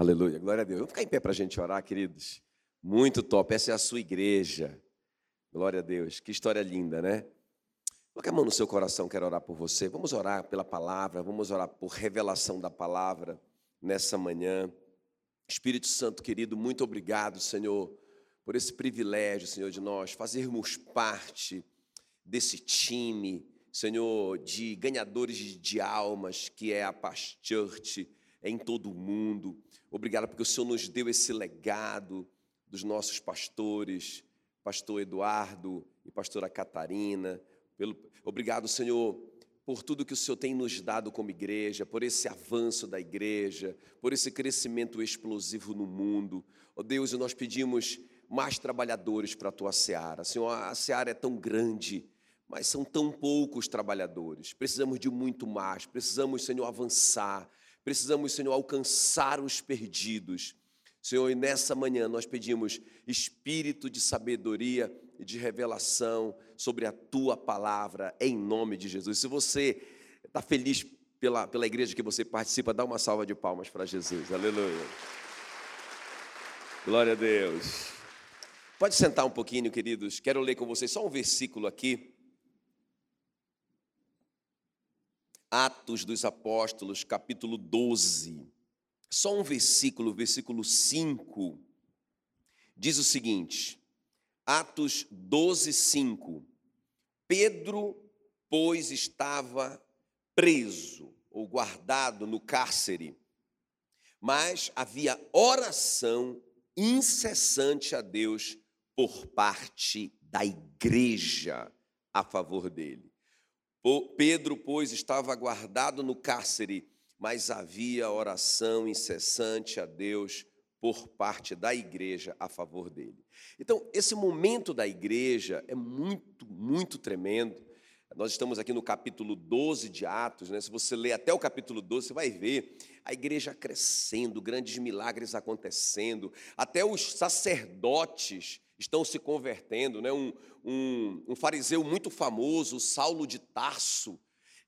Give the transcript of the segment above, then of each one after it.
Aleluia, glória a Deus. Vamos ficar em pé para a gente orar, queridos. Muito top, essa é a sua igreja. Glória a Deus, que história linda, né? Coloque a mão no seu coração, quero orar por você. Vamos orar pela palavra, vamos orar por revelação da palavra nessa manhã. Espírito Santo querido, muito obrigado, Senhor, por esse privilégio, Senhor, de nós fazermos parte desse time, Senhor, de ganhadores de almas, que é a Past Church em todo o mundo. Obrigado porque o Senhor nos deu esse legado dos nossos pastores, pastor Eduardo e pastora Catarina. Pelo... Obrigado, Senhor, por tudo que o Senhor tem nos dado como igreja, por esse avanço da igreja, por esse crescimento explosivo no mundo. Ó oh, Deus, nós pedimos mais trabalhadores para a tua seara. Senhor, a seara é tão grande, mas são tão poucos trabalhadores. Precisamos de muito mais. Precisamos, Senhor, avançar. Precisamos, Senhor, alcançar os perdidos. Senhor, e nessa manhã nós pedimos espírito de sabedoria e de revelação sobre a tua palavra, em nome de Jesus. Se você está feliz pela, pela igreja que você participa, dá uma salva de palmas para Jesus. Aleluia. Glória a Deus. Pode sentar um pouquinho, queridos. Quero ler com vocês só um versículo aqui. Atos dos Apóstolos, capítulo 12. Só um versículo, versículo 5, diz o seguinte: Atos 12, 5. Pedro, pois, estava preso ou guardado no cárcere, mas havia oração incessante a Deus por parte da igreja a favor dele. Pedro, pois, estava guardado no cárcere, mas havia oração incessante a Deus por parte da igreja a favor dele. Então, esse momento da igreja é muito, muito tremendo. Nós estamos aqui no capítulo 12 de Atos, né? Se você ler até o capítulo 12, você vai ver a igreja crescendo, grandes milagres acontecendo, até os sacerdotes estão se convertendo, né? Um, um, um fariseu muito famoso, Saulo de Tarso,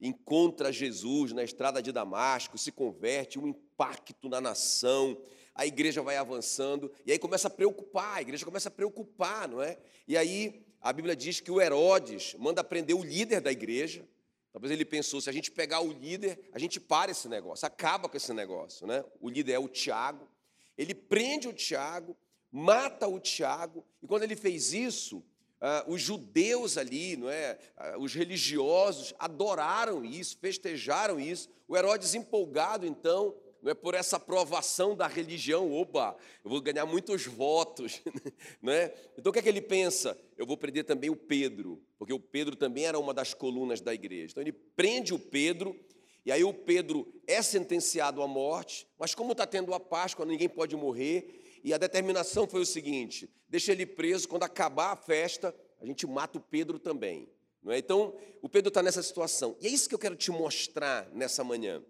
encontra Jesus na estrada de Damasco, se converte, um impacto na nação, a igreja vai avançando, e aí começa a preocupar, a igreja começa a preocupar, não é? E aí a Bíblia diz que o Herodes manda prender o líder da igreja. Talvez ele pensou: se a gente pegar o líder, a gente para esse negócio, acaba com esse negócio, né? O líder é o Tiago. Ele prende o Tiago, mata o Tiago, e quando ele fez isso, ah, os judeus ali, não é? Ah, os religiosos adoraram isso, festejaram isso. O Herodes empolgado, então, não é por essa aprovação da religião, opa, eu vou ganhar muitos votos, não é? Então o que é que ele pensa? Eu vou prender também o Pedro, porque o Pedro também era uma das colunas da igreja. Então ele prende o Pedro, e aí o Pedro é sentenciado à morte, mas como está tendo a Páscoa, ninguém pode morrer, e a determinação foi o seguinte: deixa ele preso, quando acabar a festa, a gente mata o Pedro também. Não é? Então, o Pedro está nessa situação. E é isso que eu quero te mostrar nessa manhã.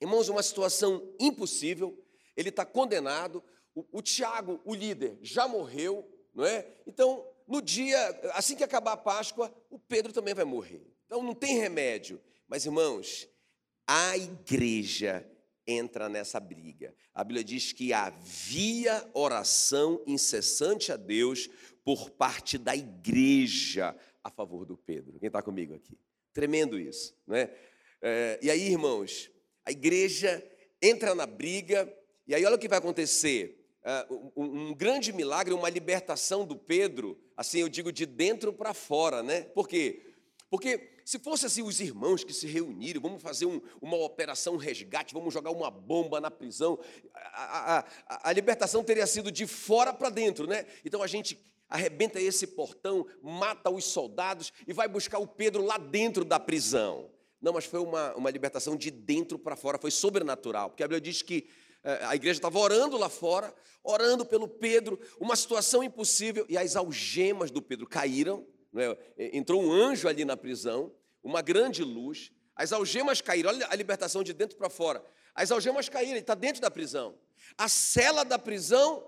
Irmãos, uma situação impossível, ele está condenado. O, o Tiago, o líder, já morreu, não é? Então, no dia, assim que acabar a Páscoa, o Pedro também vai morrer. Então, não tem remédio. Mas, irmãos, a igreja entra nessa briga. A Bíblia diz que havia oração incessante a Deus por parte da igreja a favor do Pedro. Quem está comigo aqui? Tremendo isso, né? É, e aí, irmãos, a igreja entra na briga, e aí olha o que vai acontecer. É, um, um grande milagre, uma libertação do Pedro, assim eu digo de dentro para fora, né? Por quê? Porque se fosse assim os irmãos que se reuniram, vamos fazer um, uma operação resgate, vamos jogar uma bomba na prisão, a, a, a, a libertação teria sido de fora para dentro, né? Então a gente arrebenta esse portão, mata os soldados e vai buscar o Pedro lá dentro da prisão. Não, mas foi uma, uma libertação de dentro para fora, foi sobrenatural, porque a Bíblia diz que eh, a igreja estava orando lá fora, orando pelo Pedro, uma situação impossível, e as algemas do Pedro caíram, é? Entrou um anjo ali na prisão, uma grande luz, as algemas caíram, olha a libertação de dentro para fora. As algemas caíram, ele está dentro da prisão. A cela da prisão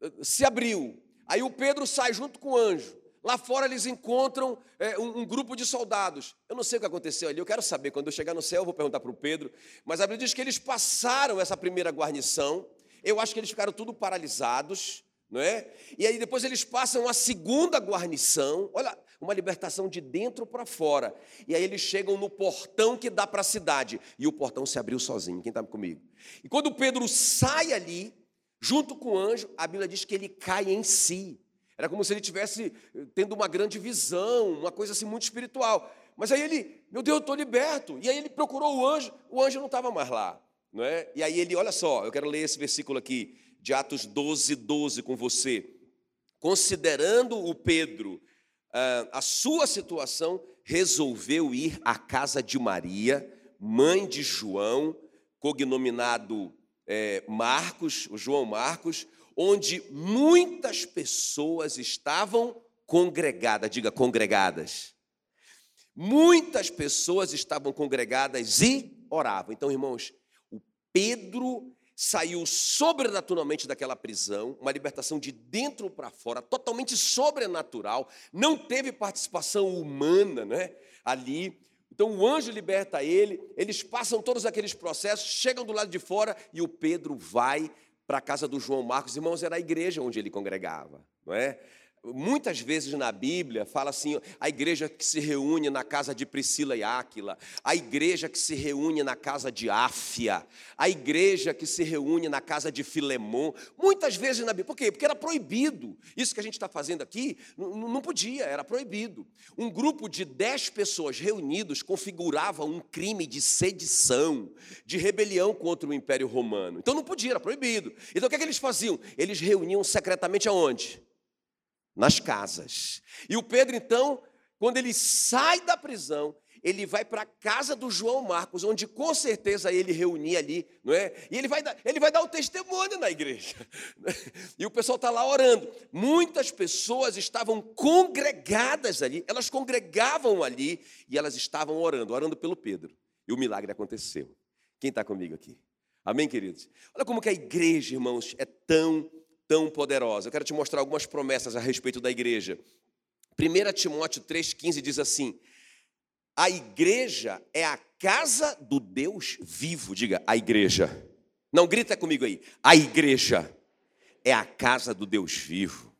eh, se abriu. Aí o Pedro sai junto com o anjo. Lá fora eles encontram é, um, um, grupo de soldados. Eu não sei o que aconteceu ali, eu quero saber. Quando eu chegar no céu, eu vou perguntar para o Pedro. Mas a Bíblia diz que eles passaram essa primeira guarnição, Eu acho que eles ficaram tudo paralisados, não é? E aí depois eles passam a segunda guarnição, olha, uma libertação de dentro para fora. E aí eles chegam no portão que dá para a cidade, e o portão se abriu sozinho. Quem está comigo? E quando Pedro sai ali, junto com o anjo, a Bíblia diz que ele cai em si. Era como se ele tivesse eh, tendo uma grande visão, uma coisa assim muito espiritual. Mas aí ele, meu Deus, eu estou liberto. E aí ele procurou o anjo, o anjo não estava mais lá. Não é? E aí ele, olha só, eu quero ler esse versículo aqui, de Atos 12, 12 com você. Considerando o Pedro ah, a sua situação, resolveu ir à casa de Maria, mãe de João, cognominado é, Marcos, o João Marcos, onde muitas pessoas estavam congregadas, diga congregadas. Muitas pessoas estavam congregadas e oravam. Então, irmãos, o Pedro saiu sobrenaturalmente daquela prisão, uma libertação de dentro para fora, totalmente sobrenatural, não teve participação humana, né? Ali. Então o anjo liberta ele, eles passam todos aqueles processos, chegam do lado de fora e o Pedro vai para a casa do João Marcos, irmãos, era a igreja onde ele congregava, não é? Muitas vezes na Bíblia fala assim: a igreja que se reúne na casa de Priscila e Áquila, a igreja que se reúne na casa de Áfia, a igreja que se reúne na casa de Filemon. Muitas vezes na Bíblia. Por quê? Porque era proibido. Isso que a gente está fazendo aqui não podia, era proibido. Um grupo de dez pessoas reunidos configurava um crime de sedição, de rebelião contra o Império Romano. Então não podia, era proibido. Então o que, é que eles faziam? Eles reuniam secretamente aonde? Nas casas. E o Pedro, então, quando ele sai da prisão, ele vai para a casa do João Marcos, onde com certeza ele reunia ali, não é? E ele vai dar, ele vai dar o testemunho na igreja. E o pessoal está lá orando. Muitas pessoas estavam congregadas ali, elas congregavam ali e elas estavam orando, orando pelo Pedro. E o milagre aconteceu. Quem está comigo aqui? Amém, queridos? Olha como que a igreja, irmãos, é tão tão poderosa. Eu quero te mostrar algumas promessas a respeito da igreja. 1 Timóteo 3,15 diz assim: A igreja é a casa do Deus vivo. Diga, a igreja. Não grita comigo aí. A igreja é a casa do Deus vivo.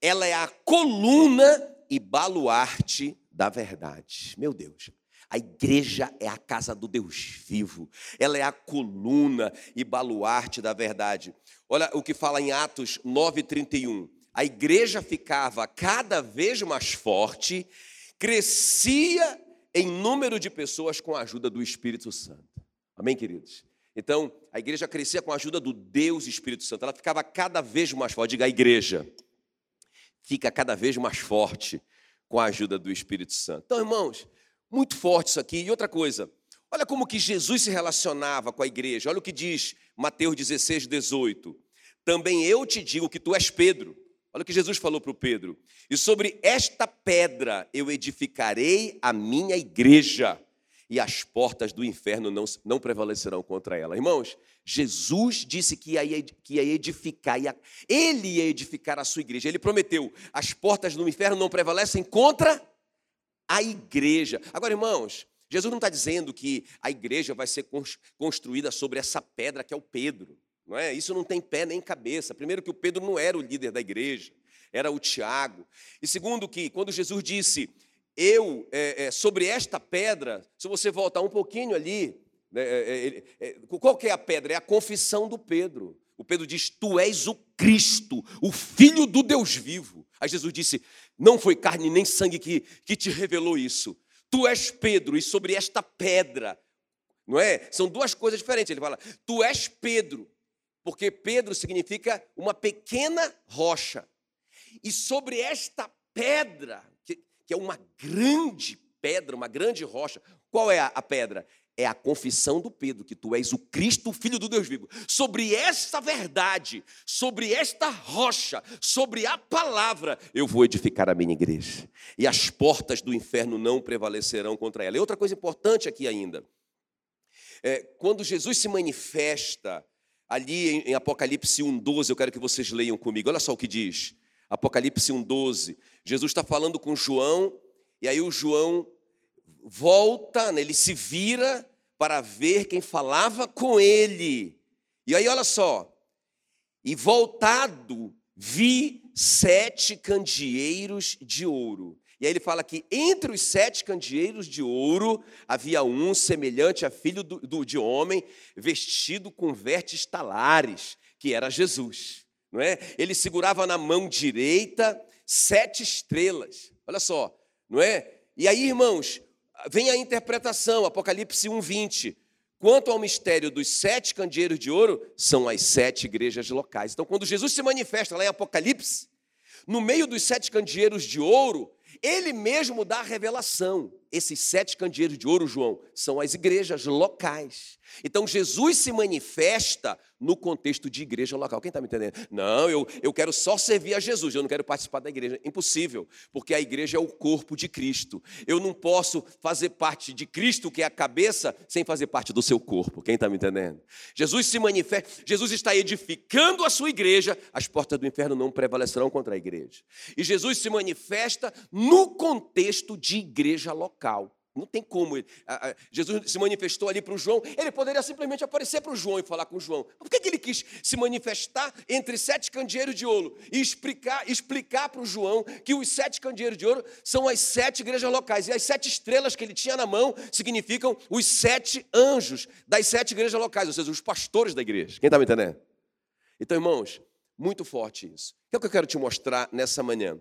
Ela é a coluna e baluarte da verdade. Meu Deus. A igreja é a casa do Deus vivo, ela é a coluna e baluarte da verdade. Olha o que fala em Atos 9,31. A igreja ficava cada vez mais forte, crescia em número de pessoas com a ajuda do Espírito Santo. Amém, queridos? Então, a igreja crescia com a ajuda do Deus Espírito Santo. Ela ficava cada vez mais forte. Diga, a igreja fica cada vez mais forte com a ajuda do Espírito Santo. Então, irmãos, muito forte isso aqui. E outra coisa, olha como que Jesus se relacionava com a igreja. Olha o que diz Mateus 16, 18. Também eu te digo que tu és Pedro. Olha o que Jesus falou para o Pedro. E sobre esta pedra eu edificarei a minha igreja, e as portas do inferno não, não prevalecerão contra ela. Irmãos, Jesus disse que ia, que ia edificar, ia, ele ia edificar a sua igreja. Ele prometeu: as portas do inferno não prevalecem contra a igreja. Agora, irmãos, Jesus não está dizendo que a igreja vai ser construída sobre essa pedra que é o Pedro. Não é? Isso não tem pé nem cabeça. Primeiro que o Pedro não era o líder da igreja, era o Tiago. E segundo que, quando Jesus disse, eu, é, é, sobre esta pedra, se você voltar um pouquinho ali, né, é, é, é qual que é a pedra? É a confissão do Pedro. O Pedro diz: Tu és o Cristo, o Filho do Deus vivo. Aí Jesus disse: Não foi carne nem sangue que, que te revelou isso. Tu és Pedro, e sobre esta pedra, não é? São duas coisas diferentes. Ele fala: Tu és Pedro, porque Pedro significa uma pequena rocha. E sobre esta pedra, que, que é uma grande pedra, uma grande rocha, qual é a, a pedra? É a confissão do Pedro, que tu és o Cristo, o Filho do Deus vivo. Sobre esta verdade, sobre esta rocha, sobre a palavra, eu vou edificar a minha igreja. E as portas do inferno não prevalecerão contra ela. E outra coisa importante aqui ainda. É, quando Jesus se manifesta ali em, em Apocalipse 1,12, eu quero que vocês leiam comigo. Olha só o que diz. Apocalipse 1,12. Jesus está falando com João, e aí o João volta, né, ele se vira para ver quem falava com ele. E aí, olha só, E voltado, vi sete candeeiros de ouro. E aí ele fala que entre os sete candeeiros de ouro havia um semelhante a filho do, do, de homem, vestido com vestes talares, que era Jesus. Não é? Ele segurava na mão direita sete estrelas. Olha só, não é? E aí, irmãos, vem a interpretação, Apocalipse 1:20. Quanto ao mistério dos sete candeeiros de ouro, são as sete igrejas locais. Então, quando Jesus se manifesta lá em Apocalipse, no meio dos sete candeeiros de ouro, ele mesmo dá a revelação. Esses sete candeeiros de ouro, João, são as igrejas locais. Então Jesus se manifesta no contexto de igreja local. Quem está me entendendo? Não, eu, eu quero só servir a Jesus, eu não quero participar da igreja. Impossível, porque a igreja é o corpo de Cristo. Eu não posso fazer parte de Cristo, que é a cabeça, sem fazer parte do seu corpo. Quem está me entendendo? Jesus se manifesta, Jesus está edificando a sua igreja, as portas do inferno não prevalecerão contra a igreja. E Jesus se manifesta no contexto de igreja local. Não tem como. Jesus se manifestou ali para o João. Ele poderia simplesmente aparecer para o João e falar com o João. Por que, que ele quis se manifestar entre sete candeeiros de ouro e explicar, explicar para o João que os sete candeeiros de ouro são as sete igrejas locais? E as sete estrelas que ele tinha na mão significam os sete anjos das sete igrejas locais, ou seja, os pastores da igreja. Quem está me entendendo? Então, irmãos, muito forte isso. O que é o que eu quero te mostrar nessa manhã?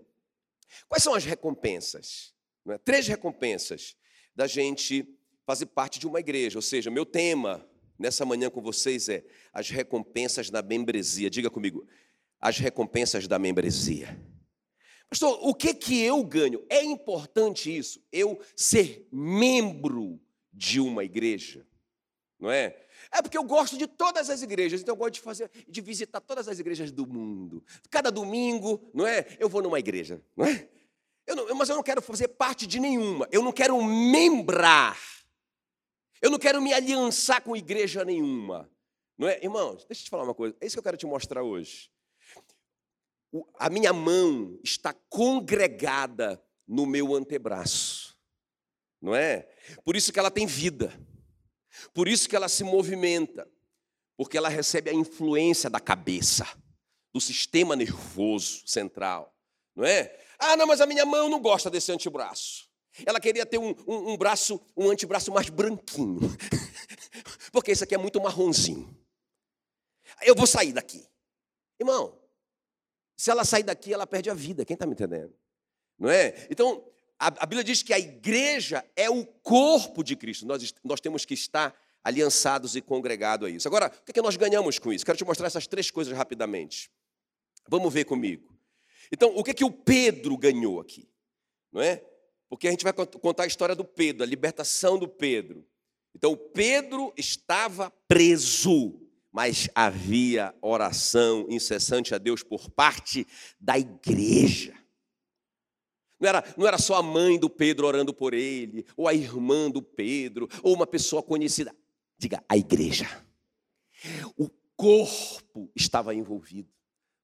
Quais são as recompensas? É? Três recompensas da gente fazer parte de uma igreja. Ou seja, meu tema nessa manhã com vocês é as recompensas da membresia. Diga comigo, as recompensas da membresia. Pastor, o que que eu ganho? É importante isso, eu ser membro de uma igreja, não é? É porque eu gosto de todas as igrejas, então eu gosto de fazer, de visitar todas as igrejas do mundo. Cada domingo, não é? Eu vou numa igreja, não é? Eu não, mas eu não quero fazer parte de nenhuma. Eu não quero membrar. Eu não quero me aliançar com igreja nenhuma. Não é? Irmãos, deixa eu te falar uma coisa. É isso que eu quero te mostrar hoje. O, a minha mão está congregada no meu antebraço. Não é? Por isso que ela tem vida. Por isso que ela se movimenta. Porque ela recebe a influência da cabeça, do sistema nervoso central. Não é? Ah, não, mas a minha mão não gosta desse antebraço. Ela queria ter um, um, um braço, um antebraço mais branquinho. Porque esse aqui é muito marronzinho. Eu vou sair daqui. Irmão, se ela sair daqui, ela perde a vida. Quem está me entendendo? Não é? Então, a, a, Bíblia diz que a igreja é o corpo de Cristo. Nós, nós temos que estar aliançados e congregados a isso. Agora, o que, é que nós ganhamos com isso? Quero te mostrar essas três coisas rapidamente. Vamos ver comigo. Então, o que é que o Pedro ganhou aqui? Não é? Porque a gente vai contar a história do Pedro, a libertação do Pedro. Então, Pedro estava preso, mas havia oração incessante a Deus por parte da igreja. Não era, não era só a mãe do Pedro orando por ele, ou a irmã do Pedro, ou uma pessoa conhecida. Diga, a igreja. O corpo estava envolvido.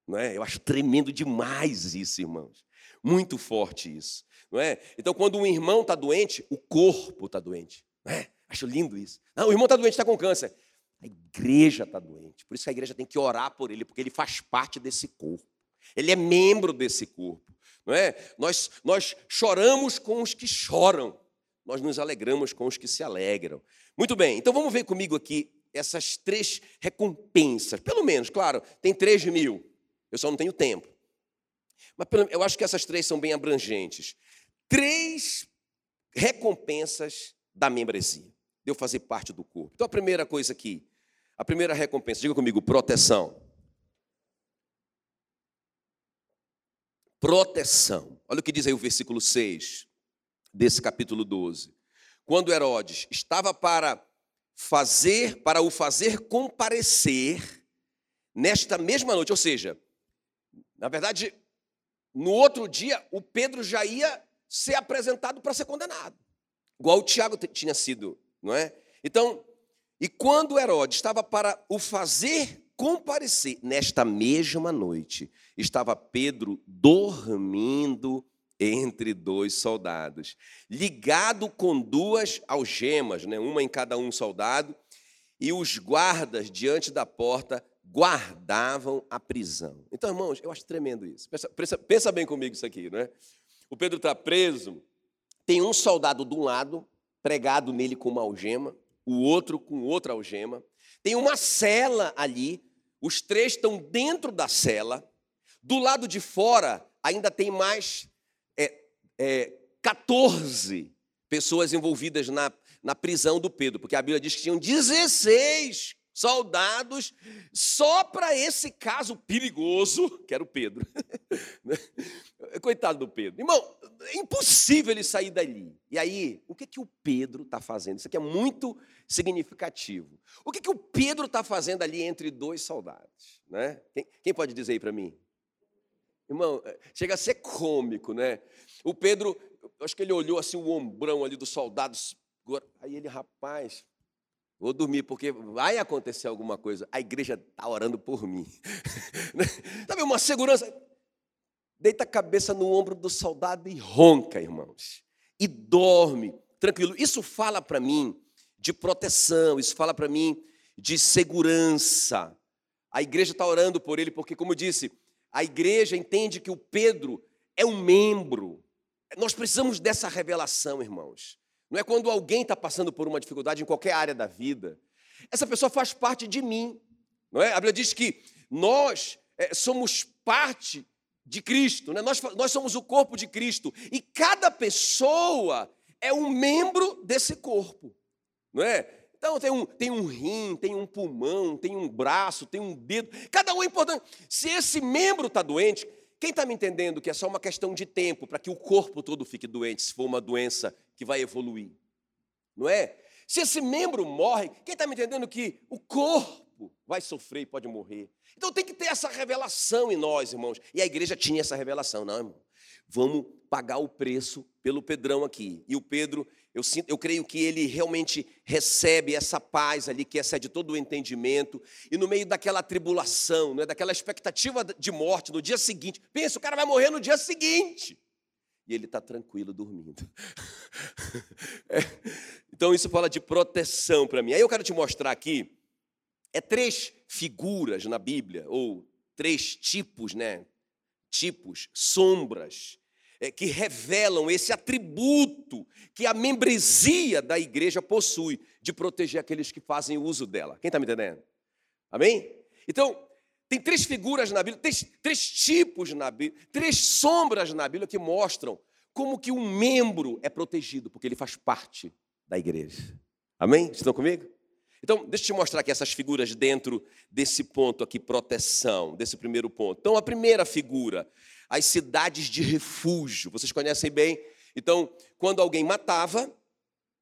Não é? Eu acho tremendo demais isso, irmãos. Muito forte isso. Não é? Então, quando um irmão está doente, o corpo está doente. Não é? Acho lindo isso. Não, o irmão está doente, está com câncer. A igreja está doente. Por isso que a igreja tem que orar por ele, porque ele faz parte desse corpo. Ele é membro desse corpo. Não é? Nós, nós choramos com os que choram. Nós nos alegramos com os que se alegram. Muito bem, então vamos ver comigo aqui essas três recompensas. Pelo menos, claro, tem três mil. Eu só não tenho tempo. Mas eu acho que essas três são bem abrangentes. Três recompensas da membresia, de eu fazer parte do corpo. Então, a primeira coisa aqui, a primeira recompensa, diga comigo, proteção. Proteção. Olha o que diz aí o versículo 6 desse capítulo 12. Quando Herodes estava para fazer, para o fazer comparecer nesta mesma noite, ou seja, na verdade, no outro dia, o Pedro já ia ser apresentado para ser condenado, igual o Tiago tinha sido, não é? Então, e quando Herodes estava para o fazer comparecer, nesta mesma noite, estava Pedro dormindo entre dois soldados, ligado com duas algemas, né? uma em cada um soldado, e os guardas diante da porta guardavam a prisão. Então, irmãos, eu acho tremendo isso. Pensa, pensa, pensa bem comigo isso aqui, não é? O Pedro está preso, tem um soldado de um lado, pregado nele com uma algema, o outro com outra algema. Tem uma cela ali, os três estão dentro da cela. Do lado de fora, ainda tem mais é, é, 14 pessoas envolvidas na, na prisão do Pedro, porque a Bíblia diz que tinham 16 soldados só para esse caso perigoso, que era o Pedro. Coitado do Pedro. Irmão, é impossível ele sair dali. E aí, o que, que o Pedro está fazendo? Isso aqui é muito significativo. O que, que o Pedro está fazendo ali entre dois soldados? Né? Quem, quem pode dizer aí para mim? Irmão, é, chega a ser cômico, né? O Pedro, acho que ele olhou assim o ombrão ali dos soldados. Aí ele, rapaz, vou dormir porque vai acontecer alguma coisa. A igreja está orando por mim. Sabe, uma segurança. Deita a cabeça no ombro do soldado e ronca, irmãos. E dorme, tranquilo. Isso fala para mim de proteção, isso fala para mim de segurança. A igreja está orando por ele, porque, como eu disse, a igreja entende que o Pedro é um membro. Nós precisamos dessa revelação, irmãos. Não é quando alguém está passando por uma dificuldade em qualquer área da vida. Essa pessoa faz parte de mim. Não é? A Bíblia diz que nós é, somos parte de Cristo, né? nós, nós somos o corpo de Cristo. E cada pessoa é um membro desse corpo. Não é? Então tem um, tem um rim, tem um pulmão, tem um braço, tem um dedo. Cada um é importante. Se esse membro está doente, quem está me entendendo que é só uma questão de tempo para que o corpo todo fique doente, se for uma doença que vai evoluir? Não é? Se esse membro morre, quem está me entendendo que o corpo vai sofrer e pode morrer? Então tem que ter essa revelação em nós, irmãos. E a igreja tinha essa revelação, não, irmão? Vamos pagar o preço pelo Pedrão aqui. E o Pedro eu, sinto, eu creio que ele realmente recebe essa paz ali que excede todo o entendimento, e no meio daquela tribulação, né, daquela expectativa de morte no dia seguinte, pensa, o cara vai morrer no dia seguinte, e ele está tranquilo dormindo. É, então isso fala de proteção para mim. Aí eu quero te mostrar aqui, é três figuras na Bíblia, ou três tipos, né? Tipos, sombras é, que revelam esse atributo que a membresia da igreja possui de proteger aqueles que fazem uso dela. Quem está me entendendo? Amém? Então, tem três figuras na Bíblia, três, três tipos na Bíblia, três sombras na Bíblia que mostram como que um membro é protegido, porque ele faz parte da igreja. Amém? Estão comigo? Então, deixa eu te mostrar aqui essas figuras dentro desse ponto aqui, proteção, desse primeiro ponto. Então, a primeira figura as cidades de refúgio. Vocês conhecem bem? Então, quando alguém matava,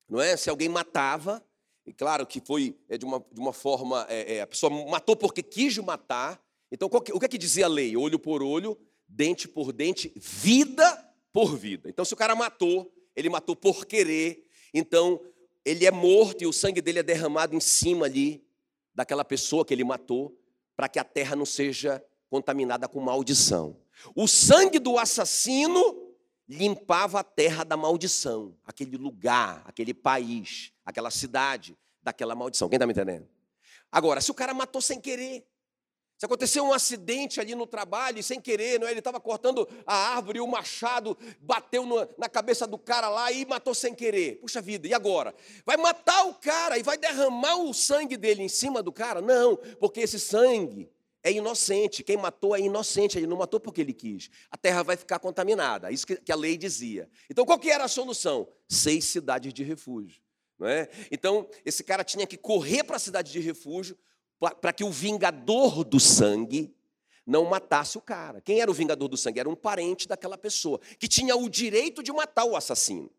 não é? Se alguém matava, e claro que foi é, de, uma, de uma forma, é, é, a pessoa matou porque quis matar. Então, que, o que é que dizia a lei? Olho por olho, dente por dente, vida por vida. Então, se o cara matou, ele matou por querer, então ele é morto e o sangue dele é derramado em cima ali daquela pessoa que ele matou, para que a terra não seja contaminada com maldição. O sangue do assassino limpava a terra da maldição, aquele lugar, aquele país, aquela cidade daquela maldição. Quem está me entendendo? Agora, se o cara matou sem querer, se aconteceu um acidente ali no trabalho sem querer, não é? ele estava cortando a árvore e o machado bateu no, na cabeça do cara lá e matou sem querer. Puxa vida, e agora? Vai matar o cara e vai derramar o sangue dele em cima do cara? Não, porque esse sangue é inocente. Quem matou é inocente, ele não matou porque ele quis. A terra vai ficar contaminada, isso que a lei dizia. Então, qual que era a solução? Seis cidades de refúgio. Não é? Então, esse cara tinha que correr para a cidade de refúgio para que o vingador do sangue não matasse o cara. Quem era o vingador do sangue? Era um parente daquela pessoa, que tinha o direito de matar o assassino.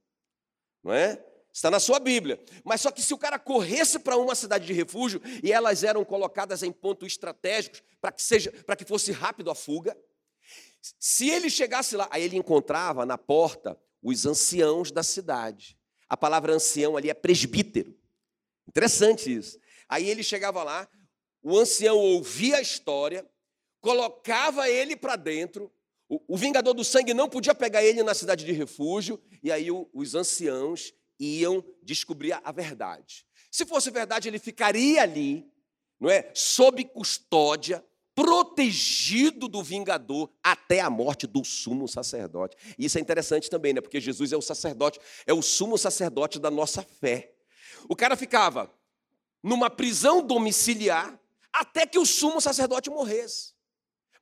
Não é? Está na sua Bíblia. Mas só que se o cara corresse para uma cidade de refúgio e elas eram colocadas em pontos estratégicos para que seja, para que fosse rápido a fuga, se ele chegasse lá, aí ele encontrava na porta os anciãos da cidade. A palavra ancião ali é presbítero. Interessante isso. Aí ele chegava lá, o ancião ouvia a história, colocava ele para dentro. O, o, vingador do sangue não podia pegar ele na cidade de refúgio, e aí o, os anciãos iam descobrir a verdade. Se fosse verdade, ele ficaria ali, não é? Sob custódia, protegido do vingador até a morte do sumo sacerdote. Isso é interessante também, né? Porque Jesus é o sacerdote, é o sumo sacerdote da nossa fé. O cara ficava numa prisão domiciliar até que o sumo sacerdote morresse.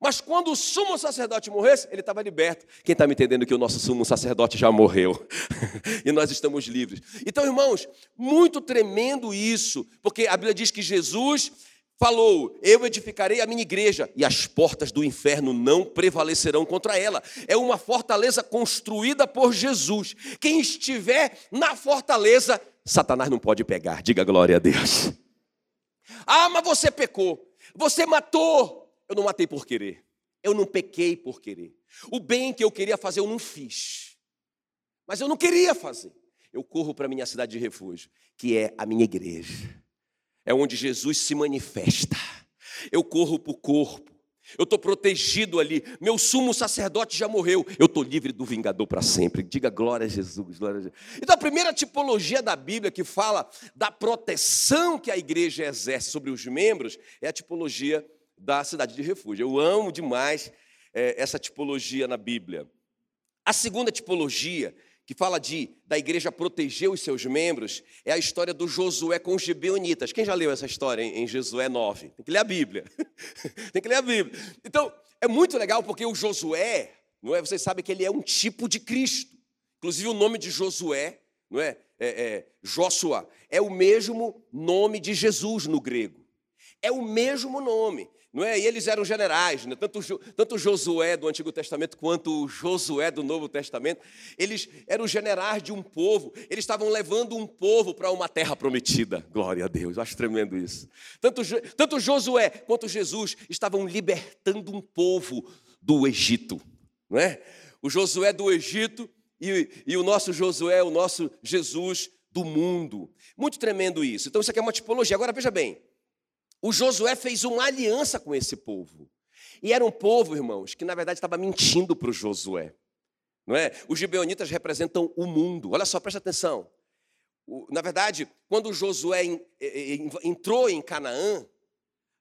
Mas quando o sumo sacerdote morresse, ele estava liberto. Quem está me entendendo que o nosso sumo sacerdote já morreu e nós estamos livres? Então, irmãos, muito tremendo isso, porque a Bíblia diz que Jesus falou: Eu edificarei a minha igreja e as portas do inferno não prevalecerão contra ela. É uma fortaleza construída por Jesus. Quem estiver na fortaleza, Satanás não pode pegar. Diga glória a Deus. Ah, mas você pecou, você matou. Eu não matei por querer, eu não pequei por querer. O bem que eu queria fazer, eu não fiz. Mas eu não queria fazer. Eu corro para a minha cidade de refúgio, que é a minha igreja é onde Jesus se manifesta. Eu corro para o corpo, eu estou protegido ali. Meu sumo sacerdote já morreu. Eu estou livre do vingador para sempre. Diga glória a Jesus, glória a Jesus. Então, a primeira tipologia da Bíblia que fala da proteção que a igreja exerce sobre os membros é a tipologia da cidade de refúgio. Eu amo demais é, essa tipologia na Bíblia. A segunda tipologia que fala de da igreja proteger os seus membros, é a história do Josué com os gibeonitas. Quem já leu essa história em, em Josué 9? Tem que ler a Bíblia. Tem que ler a Bíblia. Então, é muito legal porque o Josué, não é? Vocês sabem que ele é um tipo de Cristo. Inclusive o nome de Josué, não é? é, é Joshua, é o mesmo nome de Jesus no grego. É o mesmo nome. Não é? E eles eram generais, né? tanto, tanto Josué do Antigo Testamento quanto Josué do Novo Testamento, eles eram generais de um povo, eles estavam levando um povo para uma terra prometida. Glória a Deus, eu acho tremendo isso. Tanto, tanto Josué quanto Jesus estavam libertando um povo do Egito. Não é? O Josué do Egito e, e o nosso Josué, o nosso Jesus do mundo. Muito tremendo isso. Então, isso aqui é uma tipologia. Agora, veja bem o Josué fez uma aliança com esse povo. E era um povo, irmãos, que na verdade estava mentindo para o Josué. Não é? Os gibeonitas representam o mundo. Olha só, presta atenção. Na verdade, quando Josué entrou em Canaã,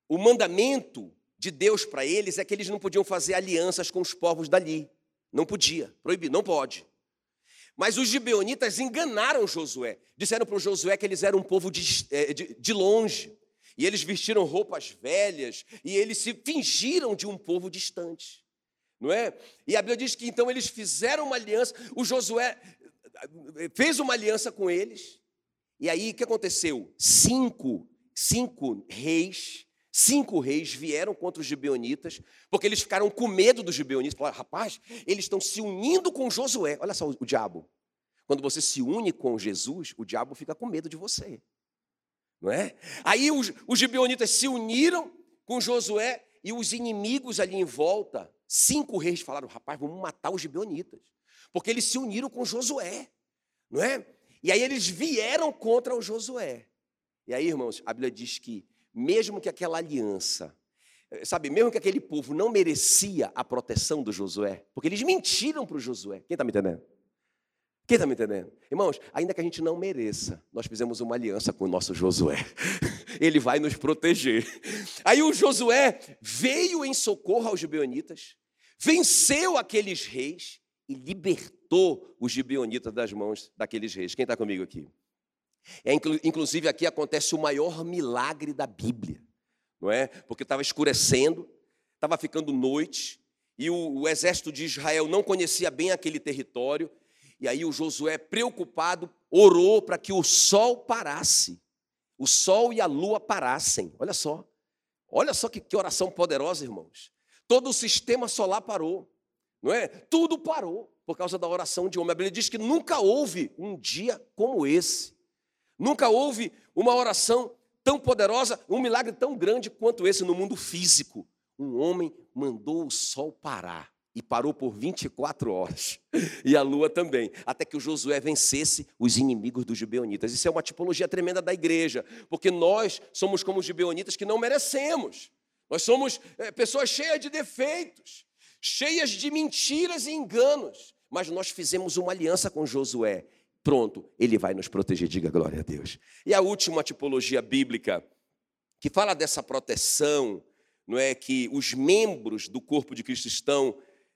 o mandamento de Deus para eles é que eles não podiam fazer alianças com os povos dali. Não podia, proibido, não pode. Mas os gibeonitas enganaram Josué. Disseram para o Josué que eles eram um povo de, eh, de, de longe. E eles vestiram roupas velhas e eles se fingiram de um povo distante. Não é? E a Bíblia diz que então eles fizeram uma aliança, o Josué eh, fez uma aliança com eles. E aí o que aconteceu? Cinco, cinco reis, cinco reis vieram contra os gibeonitas, porque eles ficaram com medo dos gibeonitas. Falaram, rapaz, eles estão se unindo com Josué. Olha só o, o diabo. Quando você se une com Jesus, o diabo fica com medo de você não é? Aí os, os gibeonitas se uniram com Josué e os inimigos ali em volta, cinco reis falaram: rapaz, vamos matar os gibeonitas, porque eles se uniram com Josué, não é? E aí eles vieram contra o Josué. E aí, irmãos, a Bíblia diz que, mesmo que aquela aliança, eh, sabe, mesmo que aquele povo não merecia a proteção do Josué, porque eles mentiram para o Josué, quem está me entendendo? Quem está me entendendo? Irmãos, ainda que a gente não mereça, nós fizemos uma aliança com o nosso Josué. Ele vai nos proteger. Aí o Josué veio em socorro aos gibeonitas, venceu aqueles reis e libertou os gibeonitas das mãos daqueles reis. Quem está comigo aqui? É, inclusive aqui acontece o maior milagre da Bíblia, não é? Porque estava escurecendo, estava ficando noite, e o, o exército de Israel não conhecia bem aquele território, e aí o Josué, preocupado, orou para que o sol parasse. O sol e a lua parassem. Olha só. Olha só que, que oração poderosa, irmãos. Todo o sistema solar parou. Não é? Tudo parou por causa da oração de homem. A Bíblia diz que nunca houve um dia como esse. Nunca houve uma oração tão poderosa, um milagre tão grande quanto esse no mundo físico. Um homem mandou o sol parar e parou por 24 horas, e a lua também, até que o Josué vencesse os inimigos dos gibeonitas. Isso é uma tipologia tremenda da igreja, porque nós somos como os gibeonitas que não merecemos. Nós somos é, pessoas cheias de defeitos, cheias de mentiras e enganos, mas nós fizemos uma aliança com Josué. Pronto, ele vai nos proteger, diga glória a Deus. E a última tipologia bíblica que fala dessa proteção, não é que os membros do corpo de Cristo estão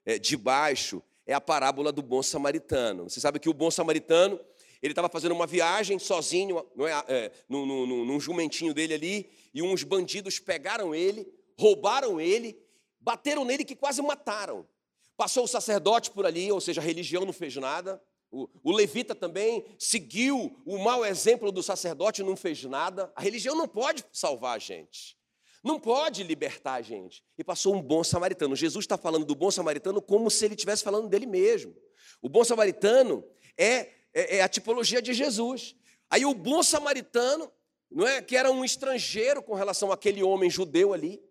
é, debaixo, é a parábola do bom samaritano. Você sabe que o bom samaritano, ele estava fazendo uma viagem sozinho, não é, é num, num, num jumentinho dele ali, e uns bandidos pegaram ele, roubaram ele, bateram nele que quase mataram. Passou o sacerdote por ali, ou seja, a religião não fez nada. O, o, levita também seguiu o mau exemplo do sacerdote, não fez nada. A religião não pode salvar a gente, não pode libertar a gente. E passou um bom samaritano. Jesus está falando do bom samaritano como se ele estivesse falando dele mesmo. O bom samaritano é, é, é a tipologia de Jesus. Aí o bom samaritano, não é, que era um estrangeiro com relação àquele homem judeu ali,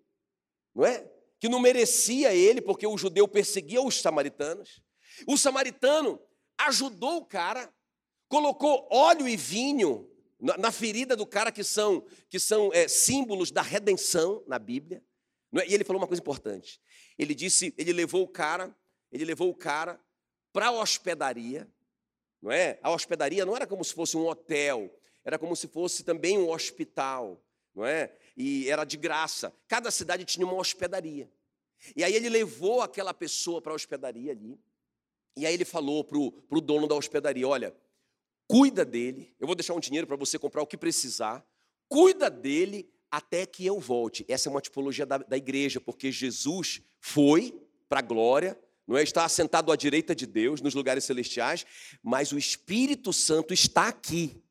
não é, que não merecia ele porque o judeu perseguia os samaritanos. O samaritano ajudou o cara, colocou óleo e vinho na, ferida do cara, que são, que são é, símbolos da redenção na Bíblia. É? E ele falou uma coisa importante. Ele disse, ele levou o cara, ele levou o cara para a hospedaria, não é? A hospedaria não era como se fosse um hotel, era como se fosse também um hospital, não é? E era de graça. Cada cidade tinha uma hospedaria. E aí ele levou aquela pessoa para a hospedaria ali. E aí ele falou para o dono da hospedaria: olha, cuida dele, eu vou deixar um dinheiro para você comprar o que precisar, cuida dele até que eu volte. Essa é uma tipologia da, da igreja, porque Jesus foi para a glória, não é? Está assentado à direita de Deus, nos lugares celestiais, mas o Espírito Santo está aqui,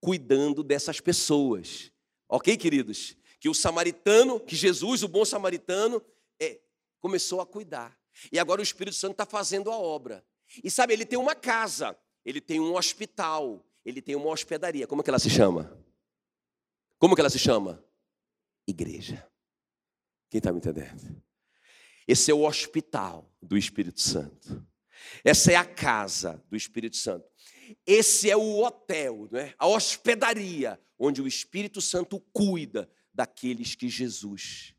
cuidando dessas pessoas. Ok, queridos? Que o samaritano, que Jesus, o bom samaritano, é, começou a cuidar. E agora o Espírito Santo está fazendo a obra. E sabe, ele tem uma casa, ele tem um hospital, ele tem uma hospedaria. Como é que ela se chama? Como que ela se chama? Igreja. Quem está me entendendo? Esse é o hospital do Espírito Santo. Essa é a casa do Espírito Santo. Esse é o hotel, não é? a hospedaria, onde o Espírito Santo cuida daqueles que Jesus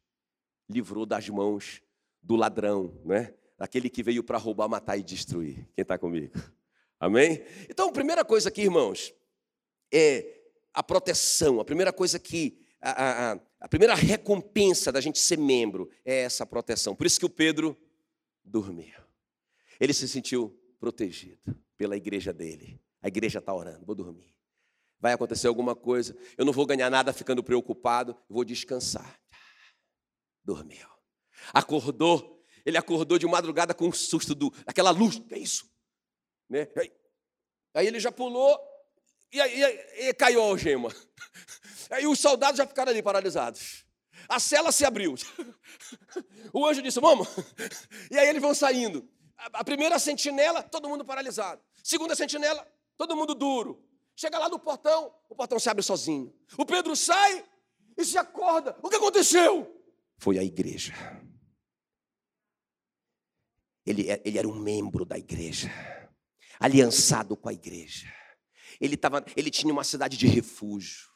livrou das mãos do ladrão, não é? daquele que veio para roubar, matar e destruir. Quem está comigo? Amém? Então, a primeira coisa aqui, irmãos, é a proteção. A primeira coisa que. A, a, a primeira recompensa da gente ser membro é essa proteção. Por isso que o Pedro dormiu. Ele se sentiu protegido pela igreja dele. A igreja está orando, vou dormir. Vai acontecer alguma coisa, eu não vou ganhar nada ficando preocupado, vou descansar. Dormiu. Acordou ele acordou de madrugada com um susto do, daquela luz. Que é isso? Né? Aí, aí ele já pulou e, aí, e, caiu a algema. Aí os soldados já ficaram ali paralisados. A cela se abriu. O anjo disse: Vamos. E aí eles vão saindo. A primeira sentinela, todo mundo paralisado. Segunda sentinela, todo mundo duro. Chega lá no portão, o portão se abre sozinho. O Pedro sai e se acorda. O que aconteceu? Foi a igreja. Ele, é, ele era um membro da igreja, aliançado com a igreja. Ele, tava, ele tinha uma cidade de refúgio.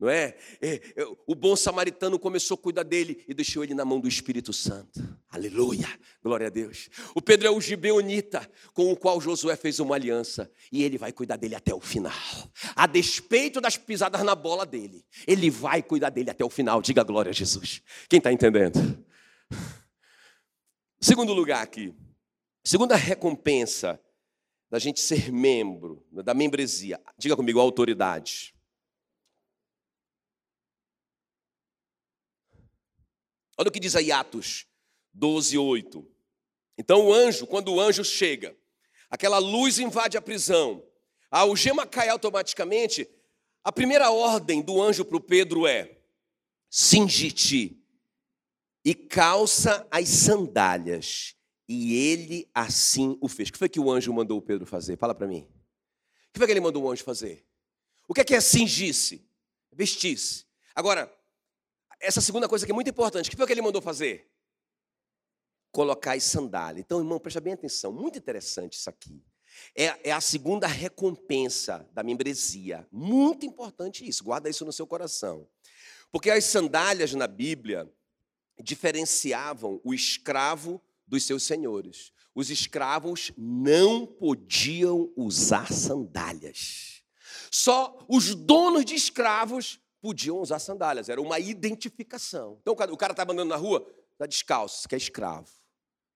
Não é? é? é? O bom samaritano começou a cuidar dele e deixou ele na mão do Espírito Santo. Aleluia! Glória a Deus. O Pedro é o gibeonita com o qual Josué fez uma aliança e ele vai cuidar dele até o final. A despeito das pisadas na bola dele, ele vai cuidar dele até o final. Diga glória a Jesus. Quem está entendendo? Segundo lugar aqui, segunda recompensa da gente ser membro, da membresia. Diga comigo, autoridade. Olha o que diz aí Atos 12, 8. Então o anjo, quando o anjo chega, aquela luz invade a prisão, a algema cai automaticamente, a primeira ordem do anjo para o Pedro é: cinge-te e calça as sandálias. E ele assim o fez. O que foi que o anjo mandou o Pedro fazer? Fala para mim. O que foi que ele mandou o anjo fazer? O que é que é cingir-se? Vestir-se. Agora, essa segunda coisa que é muito importante, o que foi que ele mandou fazer? Colocar as sandálias. Então, irmão, presta bem atenção, muito interessante isso aqui. É, é, a segunda recompensa da membresia. Muito importante isso, guarda isso no seu coração. Porque as sandálias na Bíblia, diferenciavam o escravo dos seus senhores. Os escravos não podiam usar sandálias. Só os donos de escravos podiam usar sandálias, era uma identificação. Então o cara estava andando na rua, está descalço, que é escravo.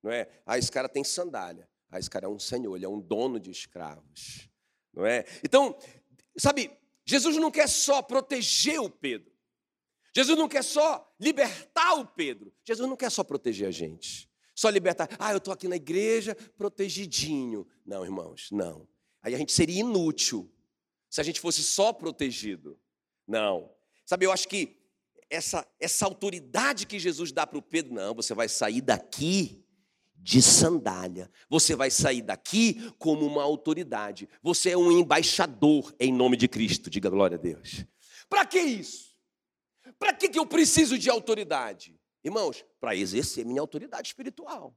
Não é? Ah, esse cara tem sandália. Ah, esse cara é um senhor, ele é um dono de escravos. Não é? Então, sabe, Jesus não quer só proteger o Pedro. Jesus não quer só libertar o Pedro. Jesus não quer só proteger a gente. Só libertar. Ah, eu estou aqui na igreja protegidinho. Não, irmãos, não. Aí a gente seria inútil se a gente fosse só protegido. Não. Sabe, eu acho que essa, essa autoridade que Jesus dá para o Pedro, não, você vai sair daqui de sandália. Você vai sair daqui como uma autoridade. Você é um embaixador em nome de Cristo. Diga glória a Deus. Para que isso? Para que, que eu preciso de autoridade? Irmãos, para exercer minha autoridade espiritual.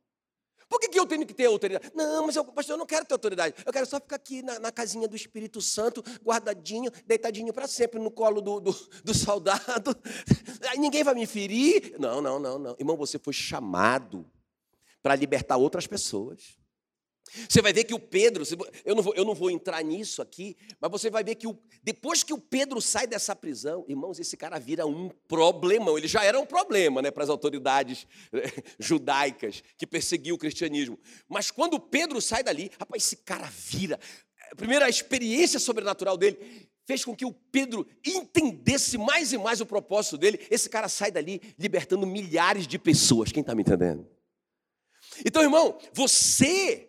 Por que, que eu tenho que ter autoridade? Não, mas eu, pastor, eu não quero ter autoridade. Eu quero só ficar aqui na, na casinha do Espírito Santo, guardadinho, deitadinho para sempre no colo do, do, do soldado. Aí ninguém vai me ferir. Não, não, não, não. Irmão, você foi chamado para libertar outras pessoas. Você vai ver que o Pedro, eu não vou, eu não vou entrar nisso aqui, mas você vai ver que o, depois que o Pedro sai dessa prisão, irmãos, esse cara vira um problemão. Ele já era um problema né, para as autoridades eh, judaicas que perseguiam o cristianismo. Mas quando Pedro sai dali, rapaz, esse cara vira. A primeira experiência sobrenatural dele fez com que o Pedro entendesse mais e mais o propósito dele. Esse cara sai dali libertando milhares de pessoas. Quem está me entendendo? Então, irmão, você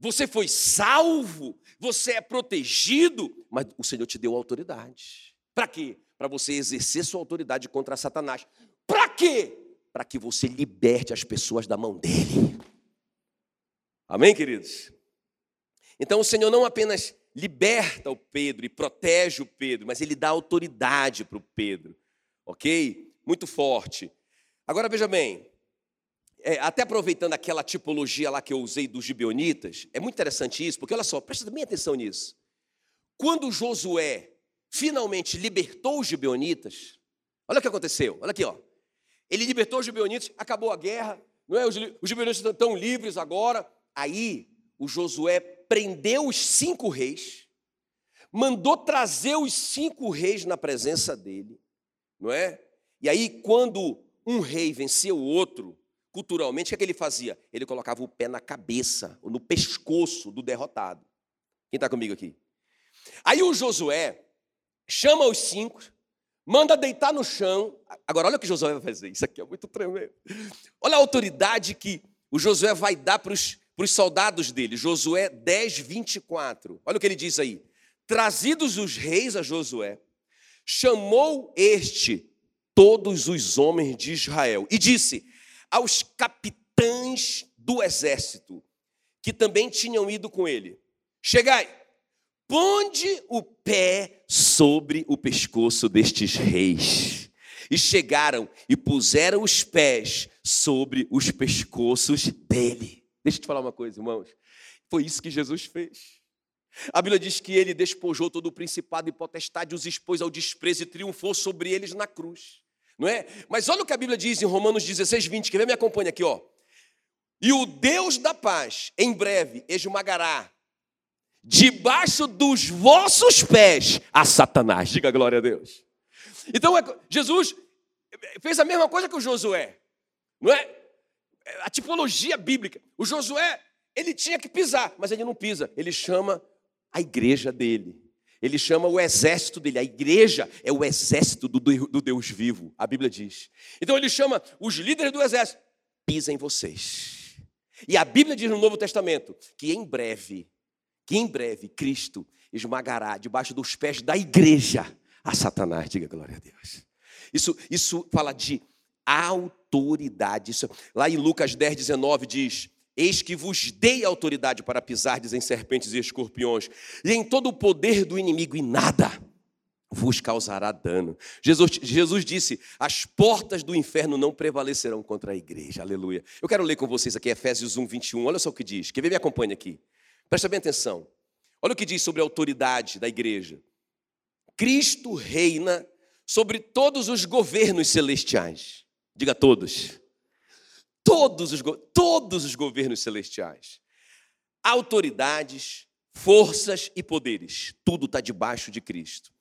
você foi salvo, você é protegido, mas o Senhor te deu autoridade. Para quê? Para você exercer sua autoridade contra Satanás. Para quê? Para que você liberte as pessoas da mão dele. Amém, queridos? Então o Senhor não apenas liberta o Pedro e protege o Pedro, mas ele dá autoridade para o Pedro, ok? Muito forte. Agora veja bem, é, até aproveitando aquela tipologia lá que eu usei dos gibeonitas, é muito interessante isso, porque olha só, presta bem atenção nisso. Quando Josué finalmente libertou os gibeonitas, olha o que aconteceu, olha aqui, ó. Ele libertou os gibeonitas, acabou a guerra, não é? Os, os gibeonitas estão livres agora. Aí o Josué prendeu os cinco reis, mandou trazer os cinco reis na presença dele, não é? E aí, quando um rei vencia o outro, culturalmente, o que, é que ele fazia? Ele colocava o pé na cabeça, no pescoço do derrotado. Quem está comigo aqui? Aí o Josué chama os cinco, manda deitar no chão. Agora, olha o que Josué vai fazer. Isso aqui é muito tremendo. Olha a autoridade que o Josué vai dar para os, para os soldados dele. Josué 10, 24. Olha o que ele diz aí. Trazidos os reis a Josué, chamou este todos os homens de Israel e disse: aos capitães do exército, que também tinham ido com ele: Chegai, ponde o pé sobre o pescoço destes reis. E chegaram e puseram os pés sobre os pescoços dele. Deixa eu te falar uma coisa, irmãos. Foi isso que Jesus fez. A Bíblia diz que ele despojou todo o principado e potestade, os expôs ao desprezo e triunfou sobre eles na cruz não é? Mas olha o que a Bíblia diz em Romanos 16, 20, que vem me acompanha aqui, ó. E o Deus da paz, em breve, esmagará debaixo dos vossos pés a Satanás. Diga glória a Deus. Então, é Jesus fez a mesma coisa que o Josué, não é? A tipologia bíblica. O Josué, ele tinha que pisar, mas ele não pisa, ele chama a igreja dele. Ele chama o exército dele, a igreja é o exército do, Deus vivo, a Bíblia diz. Então ele chama os líderes do exército, pisem vocês. E a Bíblia diz no Novo Testamento que em breve, que em breve Cristo esmagará debaixo dos pés da igreja a Satanás. Diga glória a Deus. Isso, isso fala de autoridade. Isso, lá em Lucas 10, 19 diz: Eis que vos dei autoridade para pisardes em serpentes e escorpiões, e em todo o poder do inimigo, e nada vos causará dano. Jesus, Jesus disse: as portas do inferno não prevalecerão contra a igreja. Aleluia. Eu quero ler com vocês aqui Efésios 1, 21. Olha só o que diz. Quer ver? Me acompanha aqui. Presta bem atenção. Olha o que diz sobre a autoridade da igreja. Cristo reina sobre todos os governos celestiais. Diga todos todos os, todos os governos celestiais, autoridades, forças e poderes, tudo está debaixo de Cristo.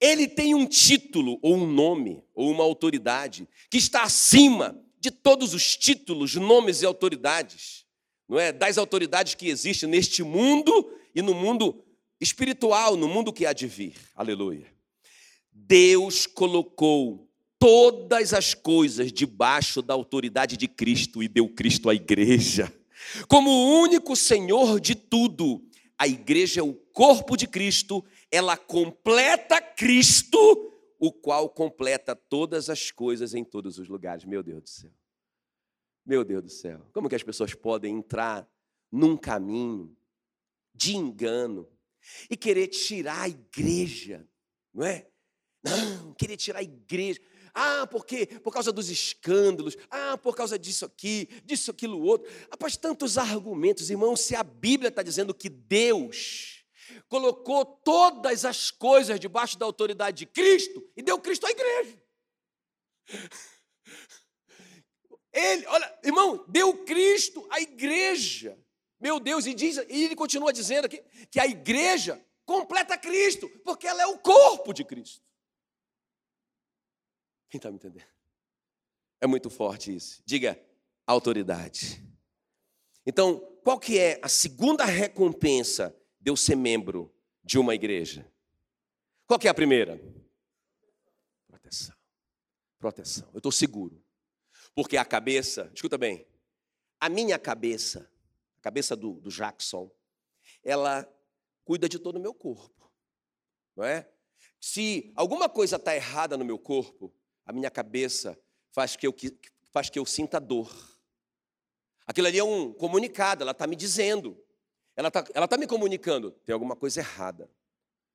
ele tem um título, ou um nome, ou uma autoridade, que está acima de todos os títulos, nomes e autoridades, não é? Das autoridades que existem neste mundo e no mundo espiritual, no mundo que há de vir. Aleluia. Deus colocou todas as coisas debaixo da autoridade de Cristo e deu Cristo à igreja. Como o único Senhor de tudo, a igreja é o corpo de Cristo, ela completa Cristo, o qual completa todas as coisas em todos os lugares. Meu Deus do céu. Meu Deus do céu. Como que as pessoas podem entrar num caminho de engano e querer tirar a igreja, não é? Não, querer tirar a igreja. Ah, por quê? Por causa dos escândalos. Ah, por causa disso aqui, disso, aquilo, outro. Após tantos argumentos, irmãos, se a Bíblia está dizendo que Deus colocou todas as coisas debaixo da autoridade de Cristo e deu Cristo à igreja. Ele, olha, irmão, deu Cristo à igreja. Meu Deus, e, diz, e ele continua dizendo aqui que a igreja completa Cristo, porque ela é o corpo de Cristo. Quem está me entendendo? É muito forte isso. Diga autoridade. Então, qual que é a segunda recompensa de eu ser membro de uma igreja? Qual que é a primeira? Proteção. Proteção. Eu estou seguro. Porque a cabeça, escuta bem, a minha cabeça, a cabeça do, do Jackson, ela cuida de todo o meu corpo. Não é? Se alguma coisa está errada no meu corpo, a minha cabeça faz que eu, faz que eu sinta dor. Aquilo ali é um comunicado, ela está me dizendo, ela está ela tá me comunicando, tem alguma coisa errada.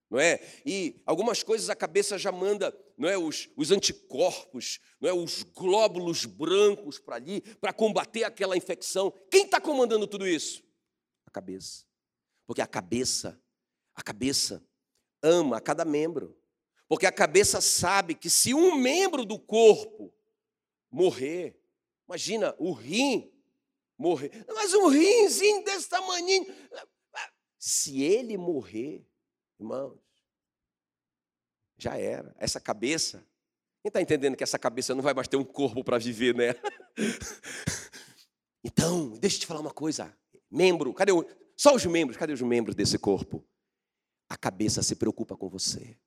Não é? E algumas coisas a cabeça já manda, não é, os, os anticorpos, não é, os glóbulos brancos para ali, para combater aquela infecção. Quem está comandando tudo isso? A cabeça. Porque a cabeça, a cabeça ama a cada membro. Porque a cabeça sabe que se um membro do corpo morrer, imagina o rim morrer, mas um rimzinho desse tamanho, se ele morrer, irmãos, já era. Essa cabeça, quem está entendendo que essa cabeça não vai mais ter um corpo para viver, né? Então, deixa eu te falar uma coisa. Membro, cadê o. Só os membros, cadê os membros desse corpo? A cabeça se preocupa com você.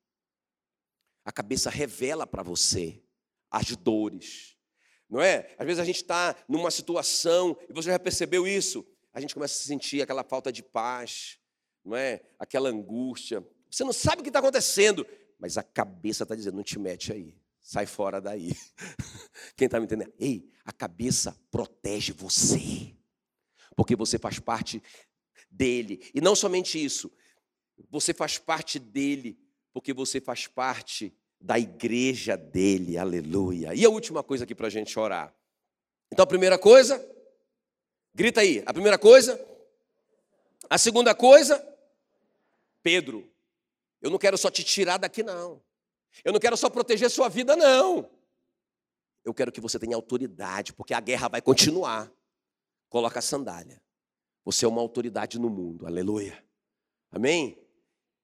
A cabeça revela para você as dores. Não é? Às vezes a gente está numa situação, e você já percebeu isso, a gente começa a sentir aquela falta de paz, não é? Aquela angústia. Você não sabe o que está acontecendo, mas a cabeça está dizendo: não te mete aí, sai fora daí. Quem está me entendendo? Ei, a cabeça protege você, porque você faz parte dele. E não somente isso, você faz parte dele porque você faz parte da igreja dele, aleluia. E a última coisa aqui para a gente orar. Então, a primeira coisa, grita aí, a primeira coisa. A segunda coisa, Pedro, eu não quero só te tirar daqui, não. Eu não quero só proteger sua vida, não. Eu quero que você tenha autoridade, porque a guerra vai continuar. Coloca a sandália. Você é uma autoridade no mundo, aleluia. Amém?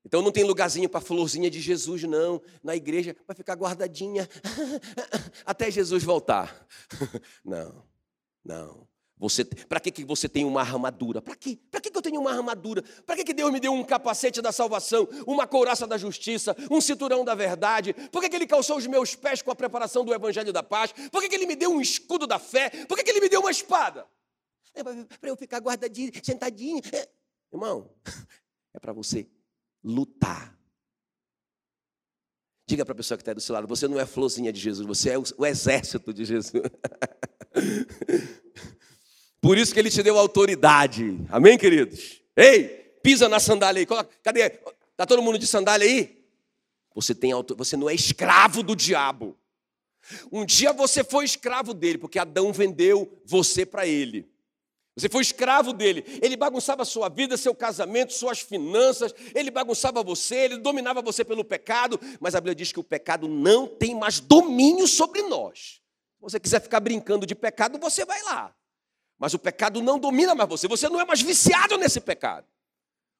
Então não tem lugarzinho para florzinha de Jesus, não. Na igreja vai ficar guardadinha até Jesus voltar. Não, não. Você, para que, que você tem uma armadura? Para quê? Para que, que eu tenho uma armadura? Para que, que Deus me deu um capacete da salvação, uma couraça da justiça, um cinturão da verdade? Por que, que Ele calçou os meus pés com a preparação do evangelho da paz? Por que, que Ele me deu um escudo da fé? Por que, que Ele me deu uma espada? É para eu ficar guardadinho, sentadinho. É. Irmão, é para você lutar. Diga para a pessoa que está do seu lado: você não é florzinha de Jesus, você é o exército de Jesus. Por isso que ele te deu autoridade. Amém, queridos? Ei, pisa na sandália aí. Coloca, cadê? Está todo mundo de sandália aí? Você, tem você não é escravo do diabo. Um dia você foi escravo dele, porque Adão vendeu você para ele. Você foi escravo dele. Ele bagunçava sua vida, seu casamento, suas finanças. Ele bagunçava você, ele dominava você pelo pecado. Mas a Bíblia diz que o pecado não tem mais domínio sobre nós. Se você quiser ficar brincando de pecado, você vai lá. Mas o pecado não domina mais você. Você não é mais viciado nesse pecado.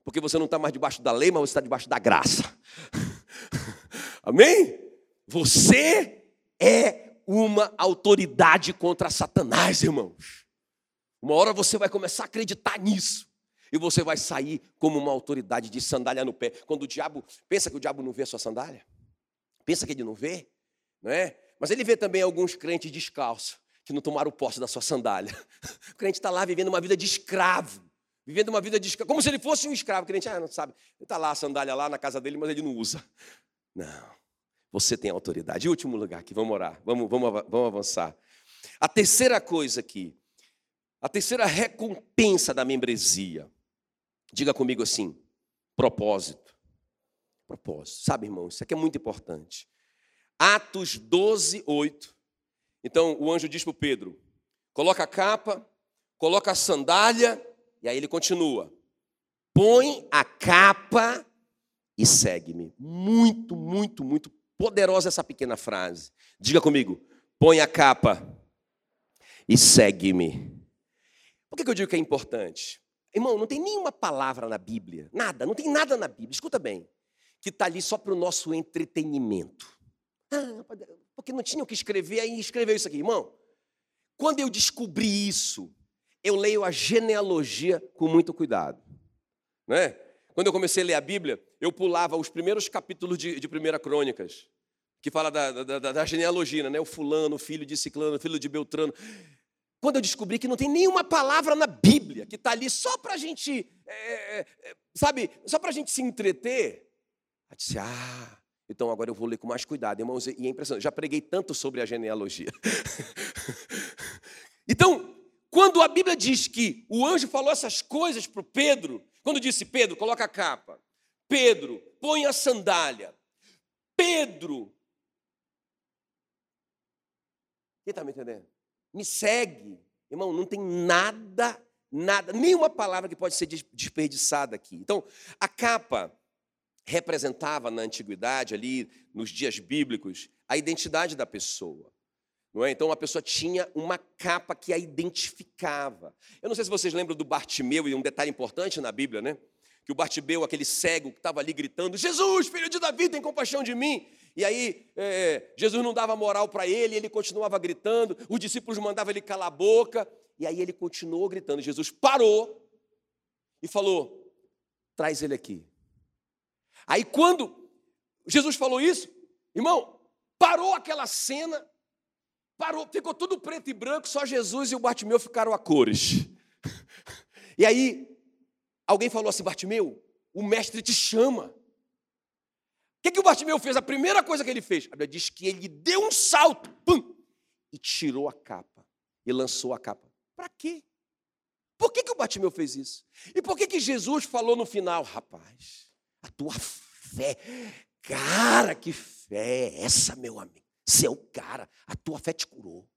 Porque você não está mais debaixo da lei, mas você está debaixo da graça. Amém? Você é uma autoridade contra Satanás, irmãos. Uma hora você vai começar a acreditar nisso. E você vai sair como uma autoridade de sandália no pé. Quando o diabo pensa que o diabo não vê a sua sandália, pensa que ele não vê, não é? Mas ele vê também alguns crentes descalços que não tomaram posse da sua sandália. O crente está lá vivendo uma vida de escravo, vivendo uma vida de escravo, como se ele fosse um escravo. O crente, ah, não sabe, ele está lá a sandália lá na casa dele, mas ele não usa. Não, você tem autoridade. E último lugar aqui, vamos orar, vamos, vamos, vamos avançar. A terceira coisa aqui, a terceira recompensa da membresia. Diga comigo assim: propósito. Propósito. Sabe, irmão, isso aqui é muito importante. Atos 12, 8. Então o anjo diz para Pedro: coloca a capa, coloca a sandália, e aí ele continua: põe a capa e segue-me. Muito, muito, muito poderosa essa pequena frase. Diga comigo: põe a capa e segue-me. Por que eu digo que é importante? Irmão, não tem nenhuma palavra na Bíblia, nada, não tem nada na Bíblia, escuta bem, que está ali só para o nosso entretenimento. Ah, porque não tinha o que escrever, aí escreveu isso aqui. Irmão, quando eu descobri isso, eu leio a genealogia com muito cuidado. Né? Quando eu comecei a ler a Bíblia, eu pulava os primeiros capítulos de, de Primeira Crônicas, que fala da, da, da, da genealogia, né? o fulano, o filho de Ciclano, o filho de Beltrano. Quando eu descobri que não tem nenhuma palavra na Bíblia que está ali só para a gente, é, é, sabe, só para a gente se entreter, eu disse, ah, então agora eu vou ler com mais cuidado, irmãos, e é impressionante, já preguei tanto sobre a genealogia. então, quando a Bíblia diz que o anjo falou essas coisas para o Pedro, quando disse, Pedro, coloca a capa, Pedro, põe a sandália, Pedro, quem está me entendendo? Me segue. Irmão, não tem nada, nada, nenhuma palavra que pode ser desperdiçada aqui. Então, a capa representava na antiguidade, ali nos dias bíblicos, a identidade da pessoa. Não é? Então, a pessoa tinha uma capa que a identificava. Eu não sei se vocês lembram do Bartimeu, e um detalhe importante na Bíblia, né? Que o Bartimeu, aquele cego que estava ali gritando: Jesus, filho de Davi, tem compaixão de mim. E aí, é, Jesus não dava moral para ele, ele continuava gritando, os discípulos mandavam ele calar a boca, e aí ele continuou gritando. Jesus parou e falou: traz ele aqui. Aí, quando Jesus falou isso, irmão, parou aquela cena, parou, ficou tudo preto e branco, só Jesus e o Bartimeu ficaram a cores. E aí, alguém falou assim: Bartimeu, o mestre te chama que, que o Bartimeu fez? A primeira coisa que ele fez, a Bíblia diz que ele deu um salto, pum, e tirou a capa, e lançou a capa. Para quê? Por que, que o Bartimeu fez isso? E por que, que Jesus falou no final, rapaz, a tua fé, cara, que fé é essa, meu amigo? Você é cara, a tua fé te curou.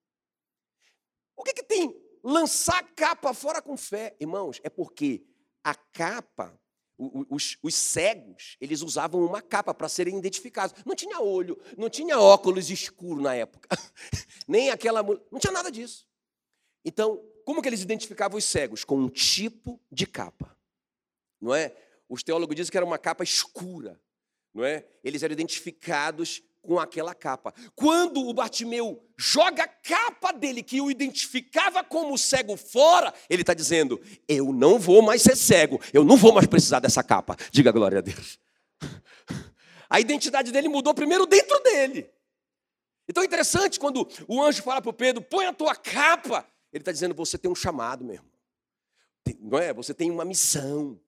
O que, que tem lançar a capa fora com fé? Irmãos, é porque a capa os, os, cegos, eles usavam uma capa para serem identificados. Não tinha olho, não tinha óculos escuro na época, nem aquela. Não tinha nada disso. Então, como que eles identificavam os cegos? Com um tipo de capa. Não é? Os teólogos dizem que era uma capa escura. Não é? Eles eram identificados com aquela capa. Quando o Bartimeu joga a capa dele, que o identificava como cego fora, ele está dizendo: Eu não vou mais ser cego, eu não vou mais precisar dessa capa. Diga glória a Deus. A identidade dele mudou primeiro dentro dele. Então é interessante quando o anjo fala para o Pedro: põe a tua capa. Ele está dizendo: você tem um chamado, meu irmão. Não é? Você tem uma missão.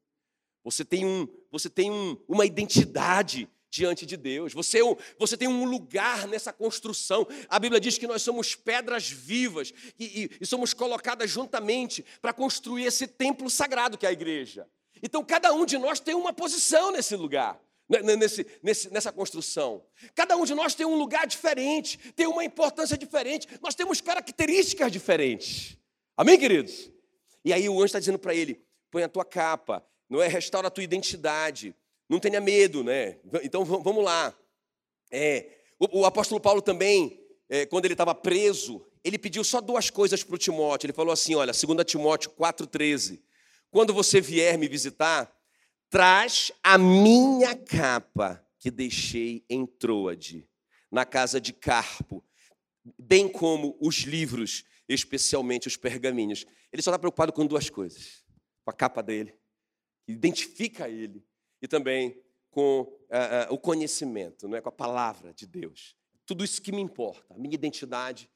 Você tem, um, você tem um, uma identidade diante de Deus. Você, é você tem um lugar nessa construção. A Bíblia diz que nós somos pedras vivas e, e, e somos colocadas juntamente para construir esse templo sagrado que é a igreja. Então, cada um de nós tem uma posição nesse lugar. Né, né, nesse, nesse, nessa construção. Cada um de nós tem um lugar diferente, tem uma importância diferente, nós temos características diferentes. Amém, queridos? E aí o anjo está dizendo para ele: põe a tua capa, não é? Restaura a tua identidade, não tenha medo, né? Então vamos lá. É, o, o, apóstolo Paulo também, é, quando ele estava preso, ele pediu só duas coisas para o Timóteo. Ele falou assim: olha, 2 Timóteo 4,13. Quando você vier me visitar, traz a minha capa que deixei em Troade, na casa de Carpo, bem como os livros, especialmente os pergaminhos. Ele só está preocupado com duas coisas: com a capa dele, identifica ele, e também com uh, uh, o conhecimento, não é? com a palavra de Deus. Tudo isso que me importa, a minha identidade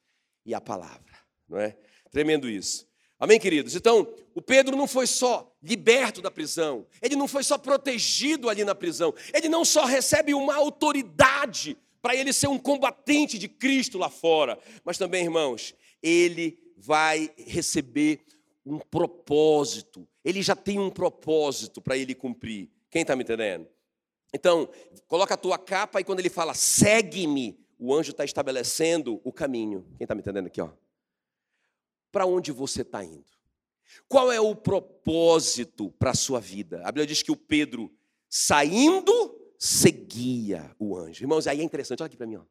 e a palavra, não é? Tremendo isso. Amém, queridos? Então, o Pedro não foi só liberto da prisão, ele não foi só protegido ali na prisão, ele não só recebe uma autoridade para ele ser um combatente de Cristo lá fora, mas também, irmãos, ele vai receber um propósito, ele já tem um propósito para ele cumprir. Quem está me entendendo? Então, coloca a tua capa e quando ele fala, segue-me, o anjo está estabelecendo o caminho. Quem está me entendendo aqui? Ó? Para onde você está indo? Qual é o propósito para a sua vida? A Bíblia diz que o Pedro, saindo, seguia o anjo. Irmãos, aí é interessante, olha aqui para mim. Ó.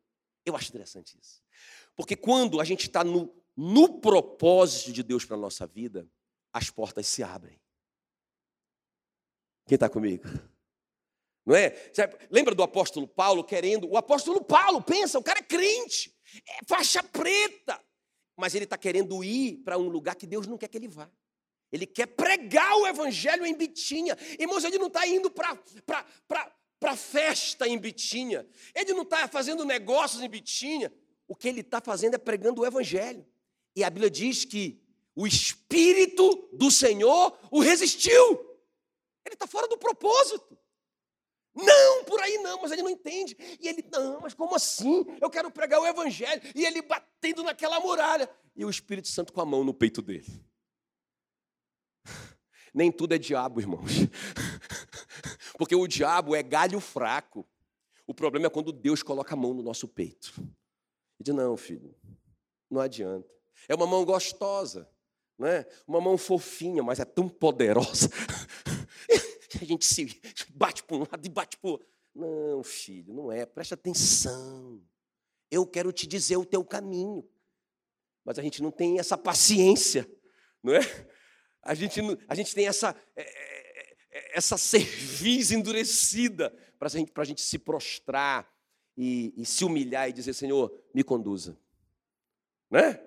Eu acho interessante isso. Porque quando a gente está no, no propósito de Deus para a nossa vida, as portas se abrem. Quem está comigo? Não é? Lembra do apóstolo Paulo querendo? O apóstolo Paulo, pensa, o cara é crente, é faixa preta, mas ele está querendo ir para um lugar que Deus não quer que ele vá. Ele quer pregar o evangelho em Bitinha. Irmãos, ele não está indo para festa em Bitinha. Ele não está fazendo negócios em Bitinha. O que ele está fazendo é pregando o evangelho. E a Bíblia diz que o Espírito do Senhor o resistiu. Ele está fora do propósito. Não, por aí não, mas ele não entende. E ele, não, mas como assim? Eu quero pregar o evangelho. E ele batendo naquela muralha. E o Espírito Santo com a mão no peito dele. Nem tudo é diabo, irmãos. Porque o diabo é galho fraco. O problema é quando Deus coloca a mão no nosso peito. E diz: Não, filho, não adianta. É uma mão gostosa, não é? Uma mão fofinha, mas é tão poderosa a gente se bate para um lado e bate para o outro. Não, filho, não é. Presta atenção. Eu quero te dizer o teu caminho. Mas a gente não tem essa paciência, não é? A gente, a gente tem essa, é, é, é, essa cerviz endurecida para a gente, a gente se prostrar e, e, se humilhar e dizer: Senhor, me conduza. Né?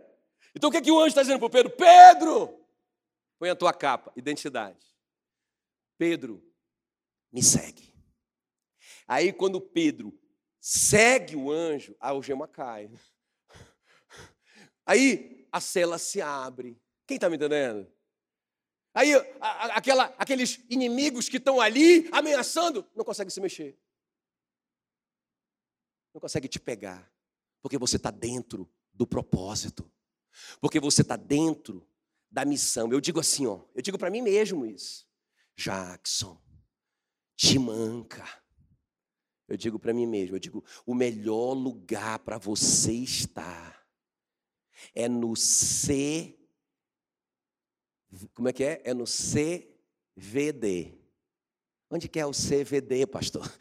Então o que, é que o anjo está dizendo para o Pedro? Pedro, põe a tua capa, identidade. Pedro, me segue. Aí, quando Pedro segue o anjo, a algema cai. Aí a cela se abre. Quem está me entendendo? Aí a, a, aquela, aqueles inimigos que estão ali ameaçando, não conseguem se mexer. Não consegue te pegar. Porque você está dentro do propósito. Porque você está dentro da missão. Eu digo assim, ó, eu digo para mim mesmo isso. Jackson, te manca. Eu digo para mim mesmo, eu digo, o melhor lugar para você estar é no C. Como é que é? É no CVD. Onde que é o CVD, pastor?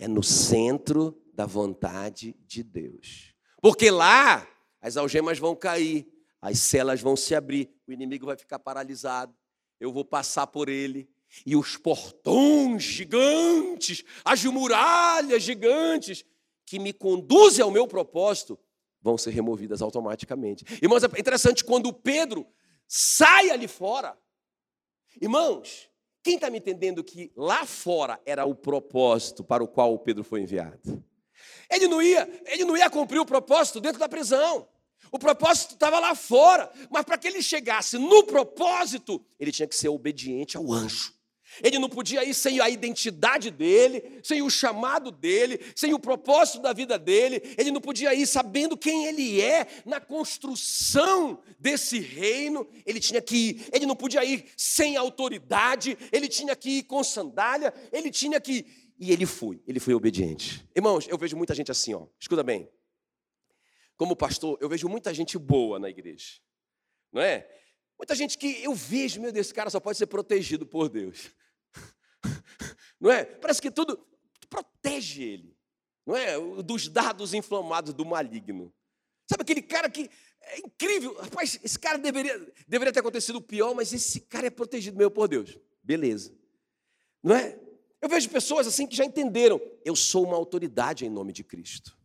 É no centro da vontade de Deus. Porque lá as algemas vão cair, as celas vão se abrir, o inimigo vai ficar paralisado eu vou passar por ele, e os portões gigantes, as muralhas gigantes que me conduzem ao meu propósito vão ser removidas automaticamente. Irmãos, é interessante quando Pedro sai ali fora. Irmãos, quem está me entendendo que lá fora era o propósito para o qual o Pedro foi enviado? Ele não ia, ele não ia cumprir o propósito dentro da prisão. O propósito estava lá fora, mas para que ele chegasse no propósito, ele tinha que ser obediente ao anjo. Ele não podia ir sem a identidade dele, sem o chamado dele, sem o propósito da vida dele. Ele não podia ir sabendo quem ele é na construção desse reino. Ele tinha que ir, ele não podia ir sem autoridade, ele tinha que ir com sandália, ele tinha que ir. E ele foi, ele foi obediente. Irmãos, eu vejo muita gente assim, ó. Escuta bem como pastor, eu vejo muita gente boa na igreja, não é? Muita gente que eu vejo, meu Deus, esse cara só pode ser protegido por Deus, não é? Parece que tudo protege ele, não é? Dos dados inflamados do maligno. Sabe aquele cara que é incrível, rapaz, esse cara deveria, deveria ter acontecido pior, mas esse cara é protegido meu por Deus. Beleza. Não é? Eu vejo pessoas assim que já entenderam, eu sou uma autoridade em nome de Cristo.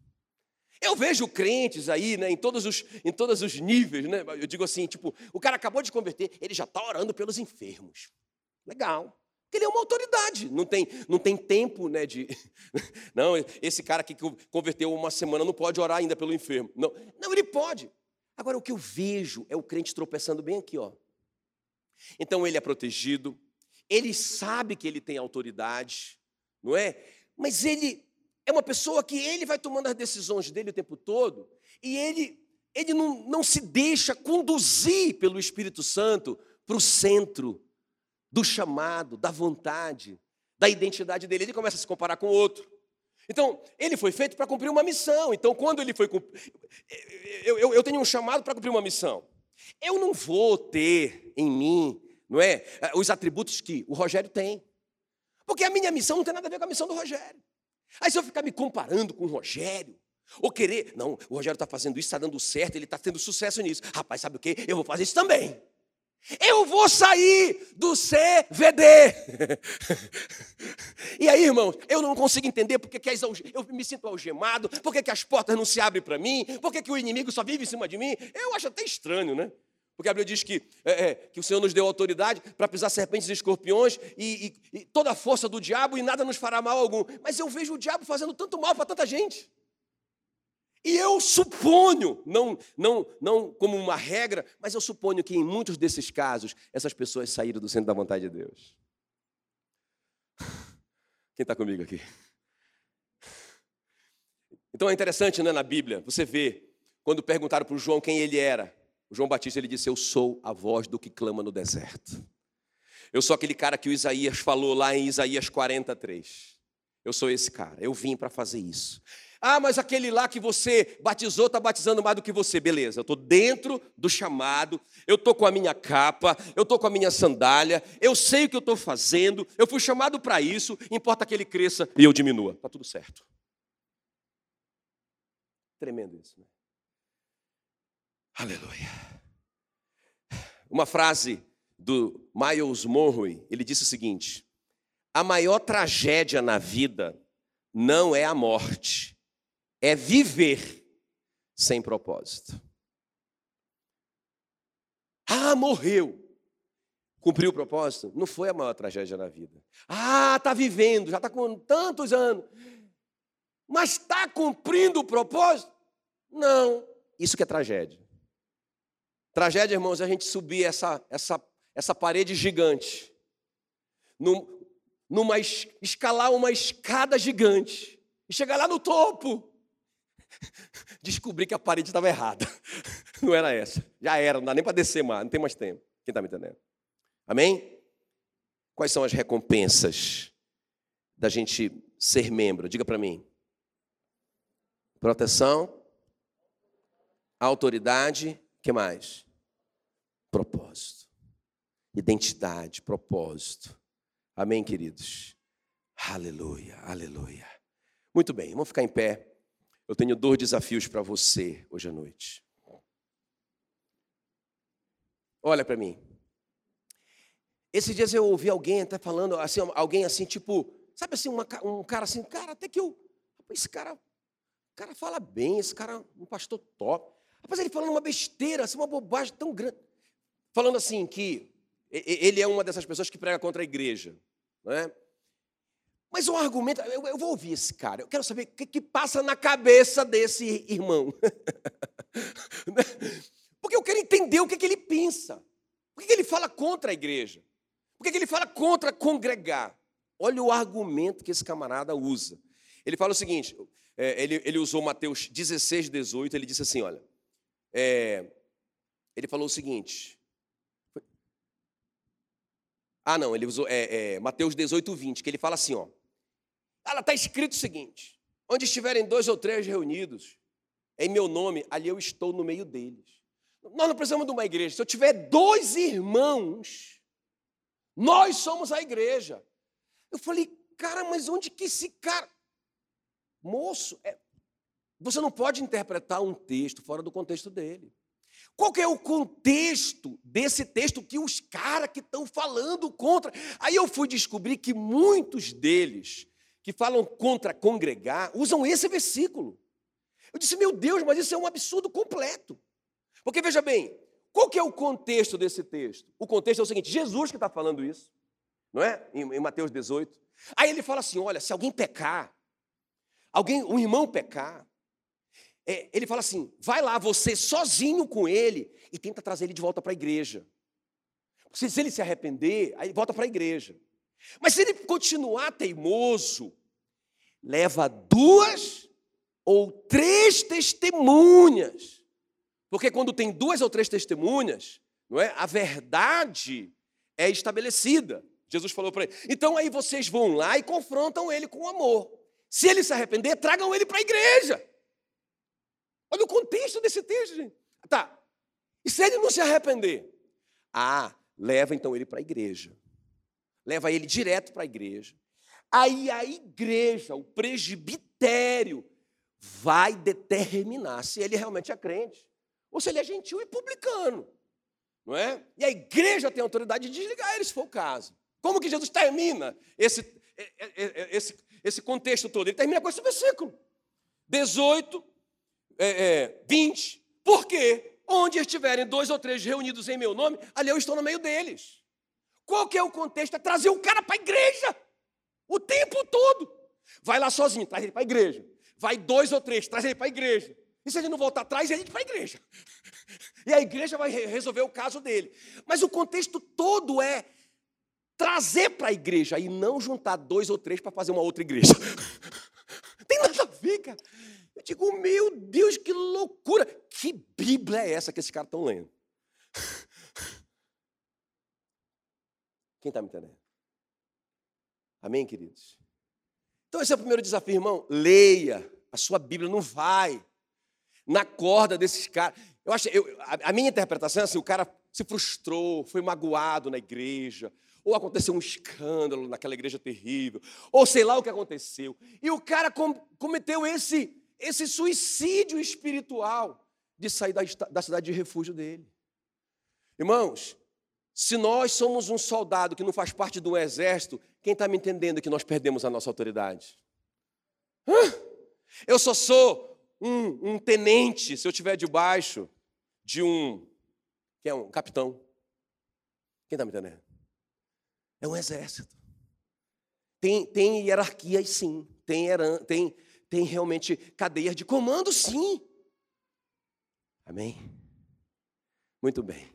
Eu vejo crentes aí, né, em todos os, em todos os níveis, né? Eu digo assim, tipo, o cara acabou de converter, ele já está orando pelos enfermos. Legal. Porque ele é uma autoridade, não tem, não tem tempo, né, de Não, esse cara que converteu uma semana não pode orar ainda pelo enfermo. Não, não ele pode. Agora o que eu vejo é o crente tropeçando bem aqui, ó. Então ele é protegido, ele sabe que ele tem autoridade, não é? Mas ele é uma pessoa que ele vai tomando as decisões dele o tempo todo e ele, ele não, não se deixa conduzir pelo Espírito Santo para o centro do chamado, da vontade, da identidade dele. Ele começa a se comparar com o outro. Então, ele foi feito para cumprir uma missão. Então, quando ele foi. Eu, eu, eu tenho um chamado para cumprir uma missão. Eu não vou ter em mim, não é? Os atributos que o Rogério tem. Porque a minha missão não tem nada a ver com a missão do Rogério. Aí se eu ficar me comparando com o Rogério, ou querer, não, o Rogério está fazendo isso, está dando certo, ele está tendo sucesso nisso. Rapaz, sabe o que? Eu vou fazer isso também. Eu vou sair do CVD. e aí, irmãos, eu não consigo entender porque que eu me sinto algemado, porque que as portas não se abrem para mim, porque que o inimigo só vive em cima de mim. Eu acho até estranho, né? Porque a Bíblia diz que, é, é, que o Senhor nos deu autoridade para pisar serpentes e escorpiões e, e, e, toda a força do diabo e nada nos fará mal algum. Mas eu vejo o diabo fazendo tanto mal para tanta gente. E eu suponho, não, não, não como uma regra, mas eu suponho que em muitos desses casos essas pessoas saíram do centro da vontade de Deus. Quem está comigo aqui? Então é interessante, né, na Bíblia, você vê, quando perguntaram para o João quem ele era, o João Batista ele disse: Eu sou a voz do que clama no deserto. Eu sou aquele cara que o Isaías falou lá em Isaías 43. Eu sou esse cara, eu vim para fazer isso. Ah, mas aquele lá que você batizou está batizando mais do que você. Beleza, eu estou dentro do chamado, eu estou com a minha capa, eu estou com a minha sandália, eu sei o que eu estou fazendo, eu fui chamado para isso, importa que ele cresça e eu diminua. Está tudo certo. Tremendo isso, né? Aleluia. Uma frase do Miles Monroe, ele disse o seguinte: a maior tragédia na vida não é a morte, é viver sem propósito. Ah, morreu. Cumpriu o propósito? Não foi a maior tragédia na vida. Ah, está vivendo, já está com tantos anos. Mas está cumprindo o propósito? Não. Isso que é tragédia. Tragédia, irmãos, é a gente subir essa, essa, essa parede gigante, num, numa escalar uma escada gigante e chegar lá no topo. Descobrir que a parede estava errada. Não era essa. Já era, não dá nem para descer mais, não tem mais tempo. Quem está me entendendo? Amém? Quais são as recompensas da gente ser membro? Diga para mim. Proteção, autoridade, que mais? Propósito. Identidade, propósito. Amém, queridos? Aleluia, aleluia. Muito bem, vamos ficar em pé. Eu tenho dois desafios para você hoje à noite. Olha para mim. Esses dias eu ouvi alguém até falando, assim, alguém assim, tipo, sabe assim, uma, um cara assim, cara, até que eu, esse cara, o cara fala bem, esse cara é um pastor top. Rapaz, ele falando uma besteira, assim, uma bobagem tão grande. Falando assim que ele é uma dessas pessoas que prega contra a igreja. Não é? Mas o argumento, eu, eu, vou ouvir esse cara, eu quero saber o que, que passa na cabeça desse irmão. Porque eu quero entender o que, que ele pensa. Por que, que ele fala contra a igreja? Por que, que ele fala contra congregar? Olha o argumento que esse camarada usa. Ele fala o seguinte: é, ele, ele usou Mateus 16, 18, ele disse assim: olha, é, ele falou o seguinte. Ah, não, ele usou é, é, Mateus 18, 20, que ele fala assim: ó. Ela está escrito o seguinte: onde estiverem dois ou três reunidos, em meu nome, ali eu estou no meio deles. Nós não precisamos de uma igreja. Se eu tiver dois irmãos, nós somos a igreja. Eu falei, cara, mas onde que esse cara. Moço, é, você não pode interpretar um texto fora do contexto dele. Qual que é o contexto desse texto que os caras que estão falando contra? Aí eu fui descobrir que muitos deles que falam contra congregar usam esse versículo. Eu disse, meu Deus, mas isso é um absurdo completo. Porque veja bem, qual que é o contexto desse texto? O contexto é o seguinte: Jesus que está falando isso, não é? Em, em Mateus 18. Aí ele fala assim: olha, se alguém pecar, alguém, um irmão pecar, é, ele fala assim: vai lá você sozinho com ele e tenta trazer ele de volta para a igreja. Se, ele se arrepender, aí volta para a igreja. Mas se ele continuar teimoso, leva duas ou três testemunhas porque quando tem duas ou três testemunhas, não é? A verdade é estabelecida. Jesus falou para ele. Então aí vocês vão lá e confrontam ele com amor. Se ele se arrepender, tragam ele para a igreja. Olha o contexto desse texto, gente. Tá. E se ele não se arrepender? Ah, leva então ele para a igreja. Leva ele direto para a igreja. Aí a igreja, o presbitério, vai determinar se ele realmente é crente ou se ele é gentil e publicano. Não é? E a igreja tem autoridade de desligar ele, se for o caso. Como que Jesus termina esse, esse, esse contexto todo? Ele termina com esse versículo. 18, é, é, 20. Porque onde estiverem dois ou três reunidos em meu nome, ali eu estou no meio deles. Qual que é o contexto? É trazer o cara para a igreja. O tempo todo. Vai lá sozinho, traz ele para a igreja. Vai dois ou três, traz ele para a igreja. E se ele não voltar atrás, ele para a igreja. E a igreja vai resolver o caso dele. Mas o contexto todo é trazer para a igreja e não juntar dois ou três para fazer uma outra igreja. Tem nada a ver, cara. Eu digo, meu Deus, que loucura. Que Bíblia é essa que esses caras estão lendo? Quem está me entendendo? Amém, queridos? Então, esse é o primeiro desafio, irmão. Leia a sua Bíblia, não vai na corda desses caras. Eu acho, eu, a, minha interpretação é assim: o cara se frustrou, foi magoado na igreja, ou aconteceu um escândalo naquela igreja terrível, ou sei lá o que aconteceu. E o cara com, cometeu esse, esse suicídio espiritual de sair da, da cidade de refúgio dele. Irmãos, se nós somos um soldado que não faz parte um exército, quem está me entendendo que nós perdemos a nossa autoridade? Hã? Eu só sou um, um tenente, se eu estiver debaixo de um, que é um capitão. Quem está me entendendo? É um exército. Tem, tem hierarquias, sim. Tem, tem, tem realmente cadeias de comando, sim. Amém? Muito bem.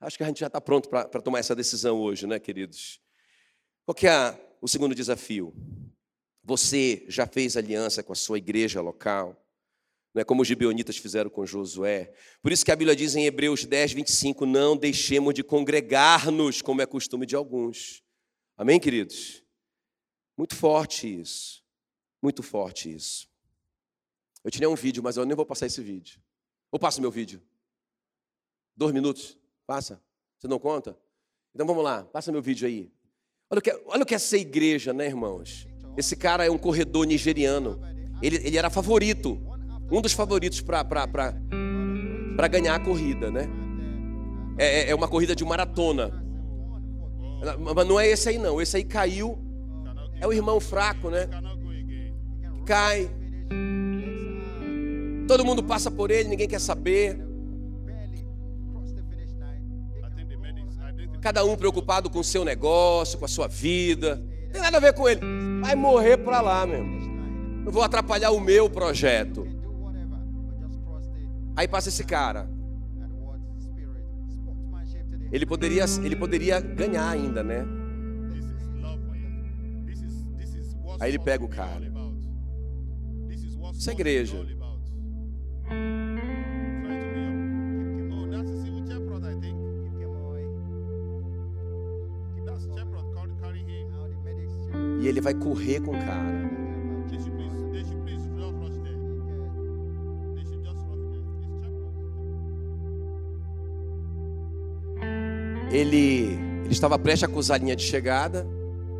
Acho que a gente já está pronto para tomar essa decisão hoje, né, queridos? Qual que é o segundo desafio? Você já fez aliança com a sua igreja local? Não é como os gibeonitas fizeram com Josué. Por isso que a Bíblia diz em Hebreus 10, 25: Não deixemos de congregar-nos, como é costume de alguns. Amém, queridos? Muito forte isso. Muito forte isso. Eu tinha um vídeo, mas eu nem vou passar esse vídeo. Ou passo meu vídeo? Dois minutos? Passa? Você não conta? Então vamos lá, passa meu vídeo aí. Olha o que, é, olha o que é ser igreja, né, irmãos? Esse cara é um corredor nigeriano. Ele, ele era favorito um dos favoritos para ganhar a corrida, né? É, é, é uma corrida de maratona. Mas não é esse aí, não. Esse aí caiu. É o irmão fraco, né? Cai. Todo mundo passa por ele, ninguém quer saber. Cada um preocupado com o seu negócio, com a sua vida. Não tem nada a ver com ele. Vai morrer para lá, meu. Não vou atrapalhar o meu projeto. Aí passa esse cara. Ele poderia, ele poderia ganhar ainda, né? Aí ele pega o cara. Isso é igreja. E ele vai correr com o cara. ele, ele estava prestes a cruzar a linha de chegada,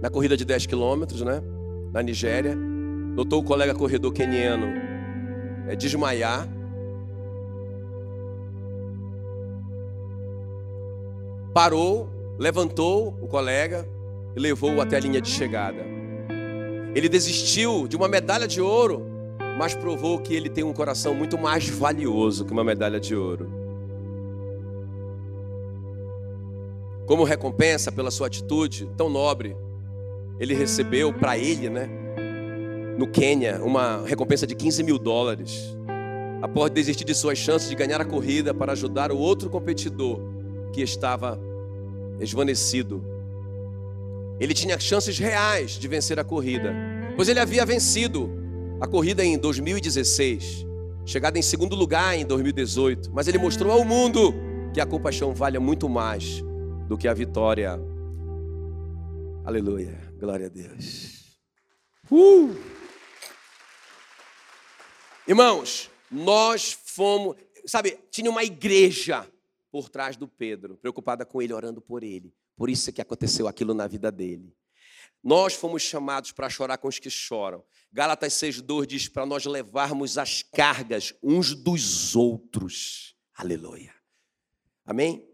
na corrida de 10 quilômetros, né? Na Nigéria. Notou o colega corredor queniano é, desmaiar. parou, levantou o colega e levou-o até a linha de chegada. Ele desistiu de uma medalha de ouro, mas provou que ele tem um coração muito mais valioso que uma medalha de ouro. Como recompensa pela sua atitude tão nobre, ele recebeu para ele, né, no Quênia, uma recompensa de 15 mil dólares, após desistir de suas chances de ganhar a corrida para ajudar o outro competidor que estava esvanecido. Ele tinha chances reais de vencer a corrida, pois ele havia vencido a corrida em 2016, chegada em segundo lugar em 2018, mas ele mostrou ao mundo que a compaixão vale muito mais do que a vitória. Aleluia, glória a Deus. Uh! Irmãos, nós fomos, sabe, tinha uma igreja por trás do Pedro, preocupada com ele, orando por ele. Por isso é que aconteceu aquilo na vida dele. Nós fomos chamados para chorar com os que choram. Gálatas 6,2 diz para nós levarmos as cargas uns dos outros. Aleluia. Amém?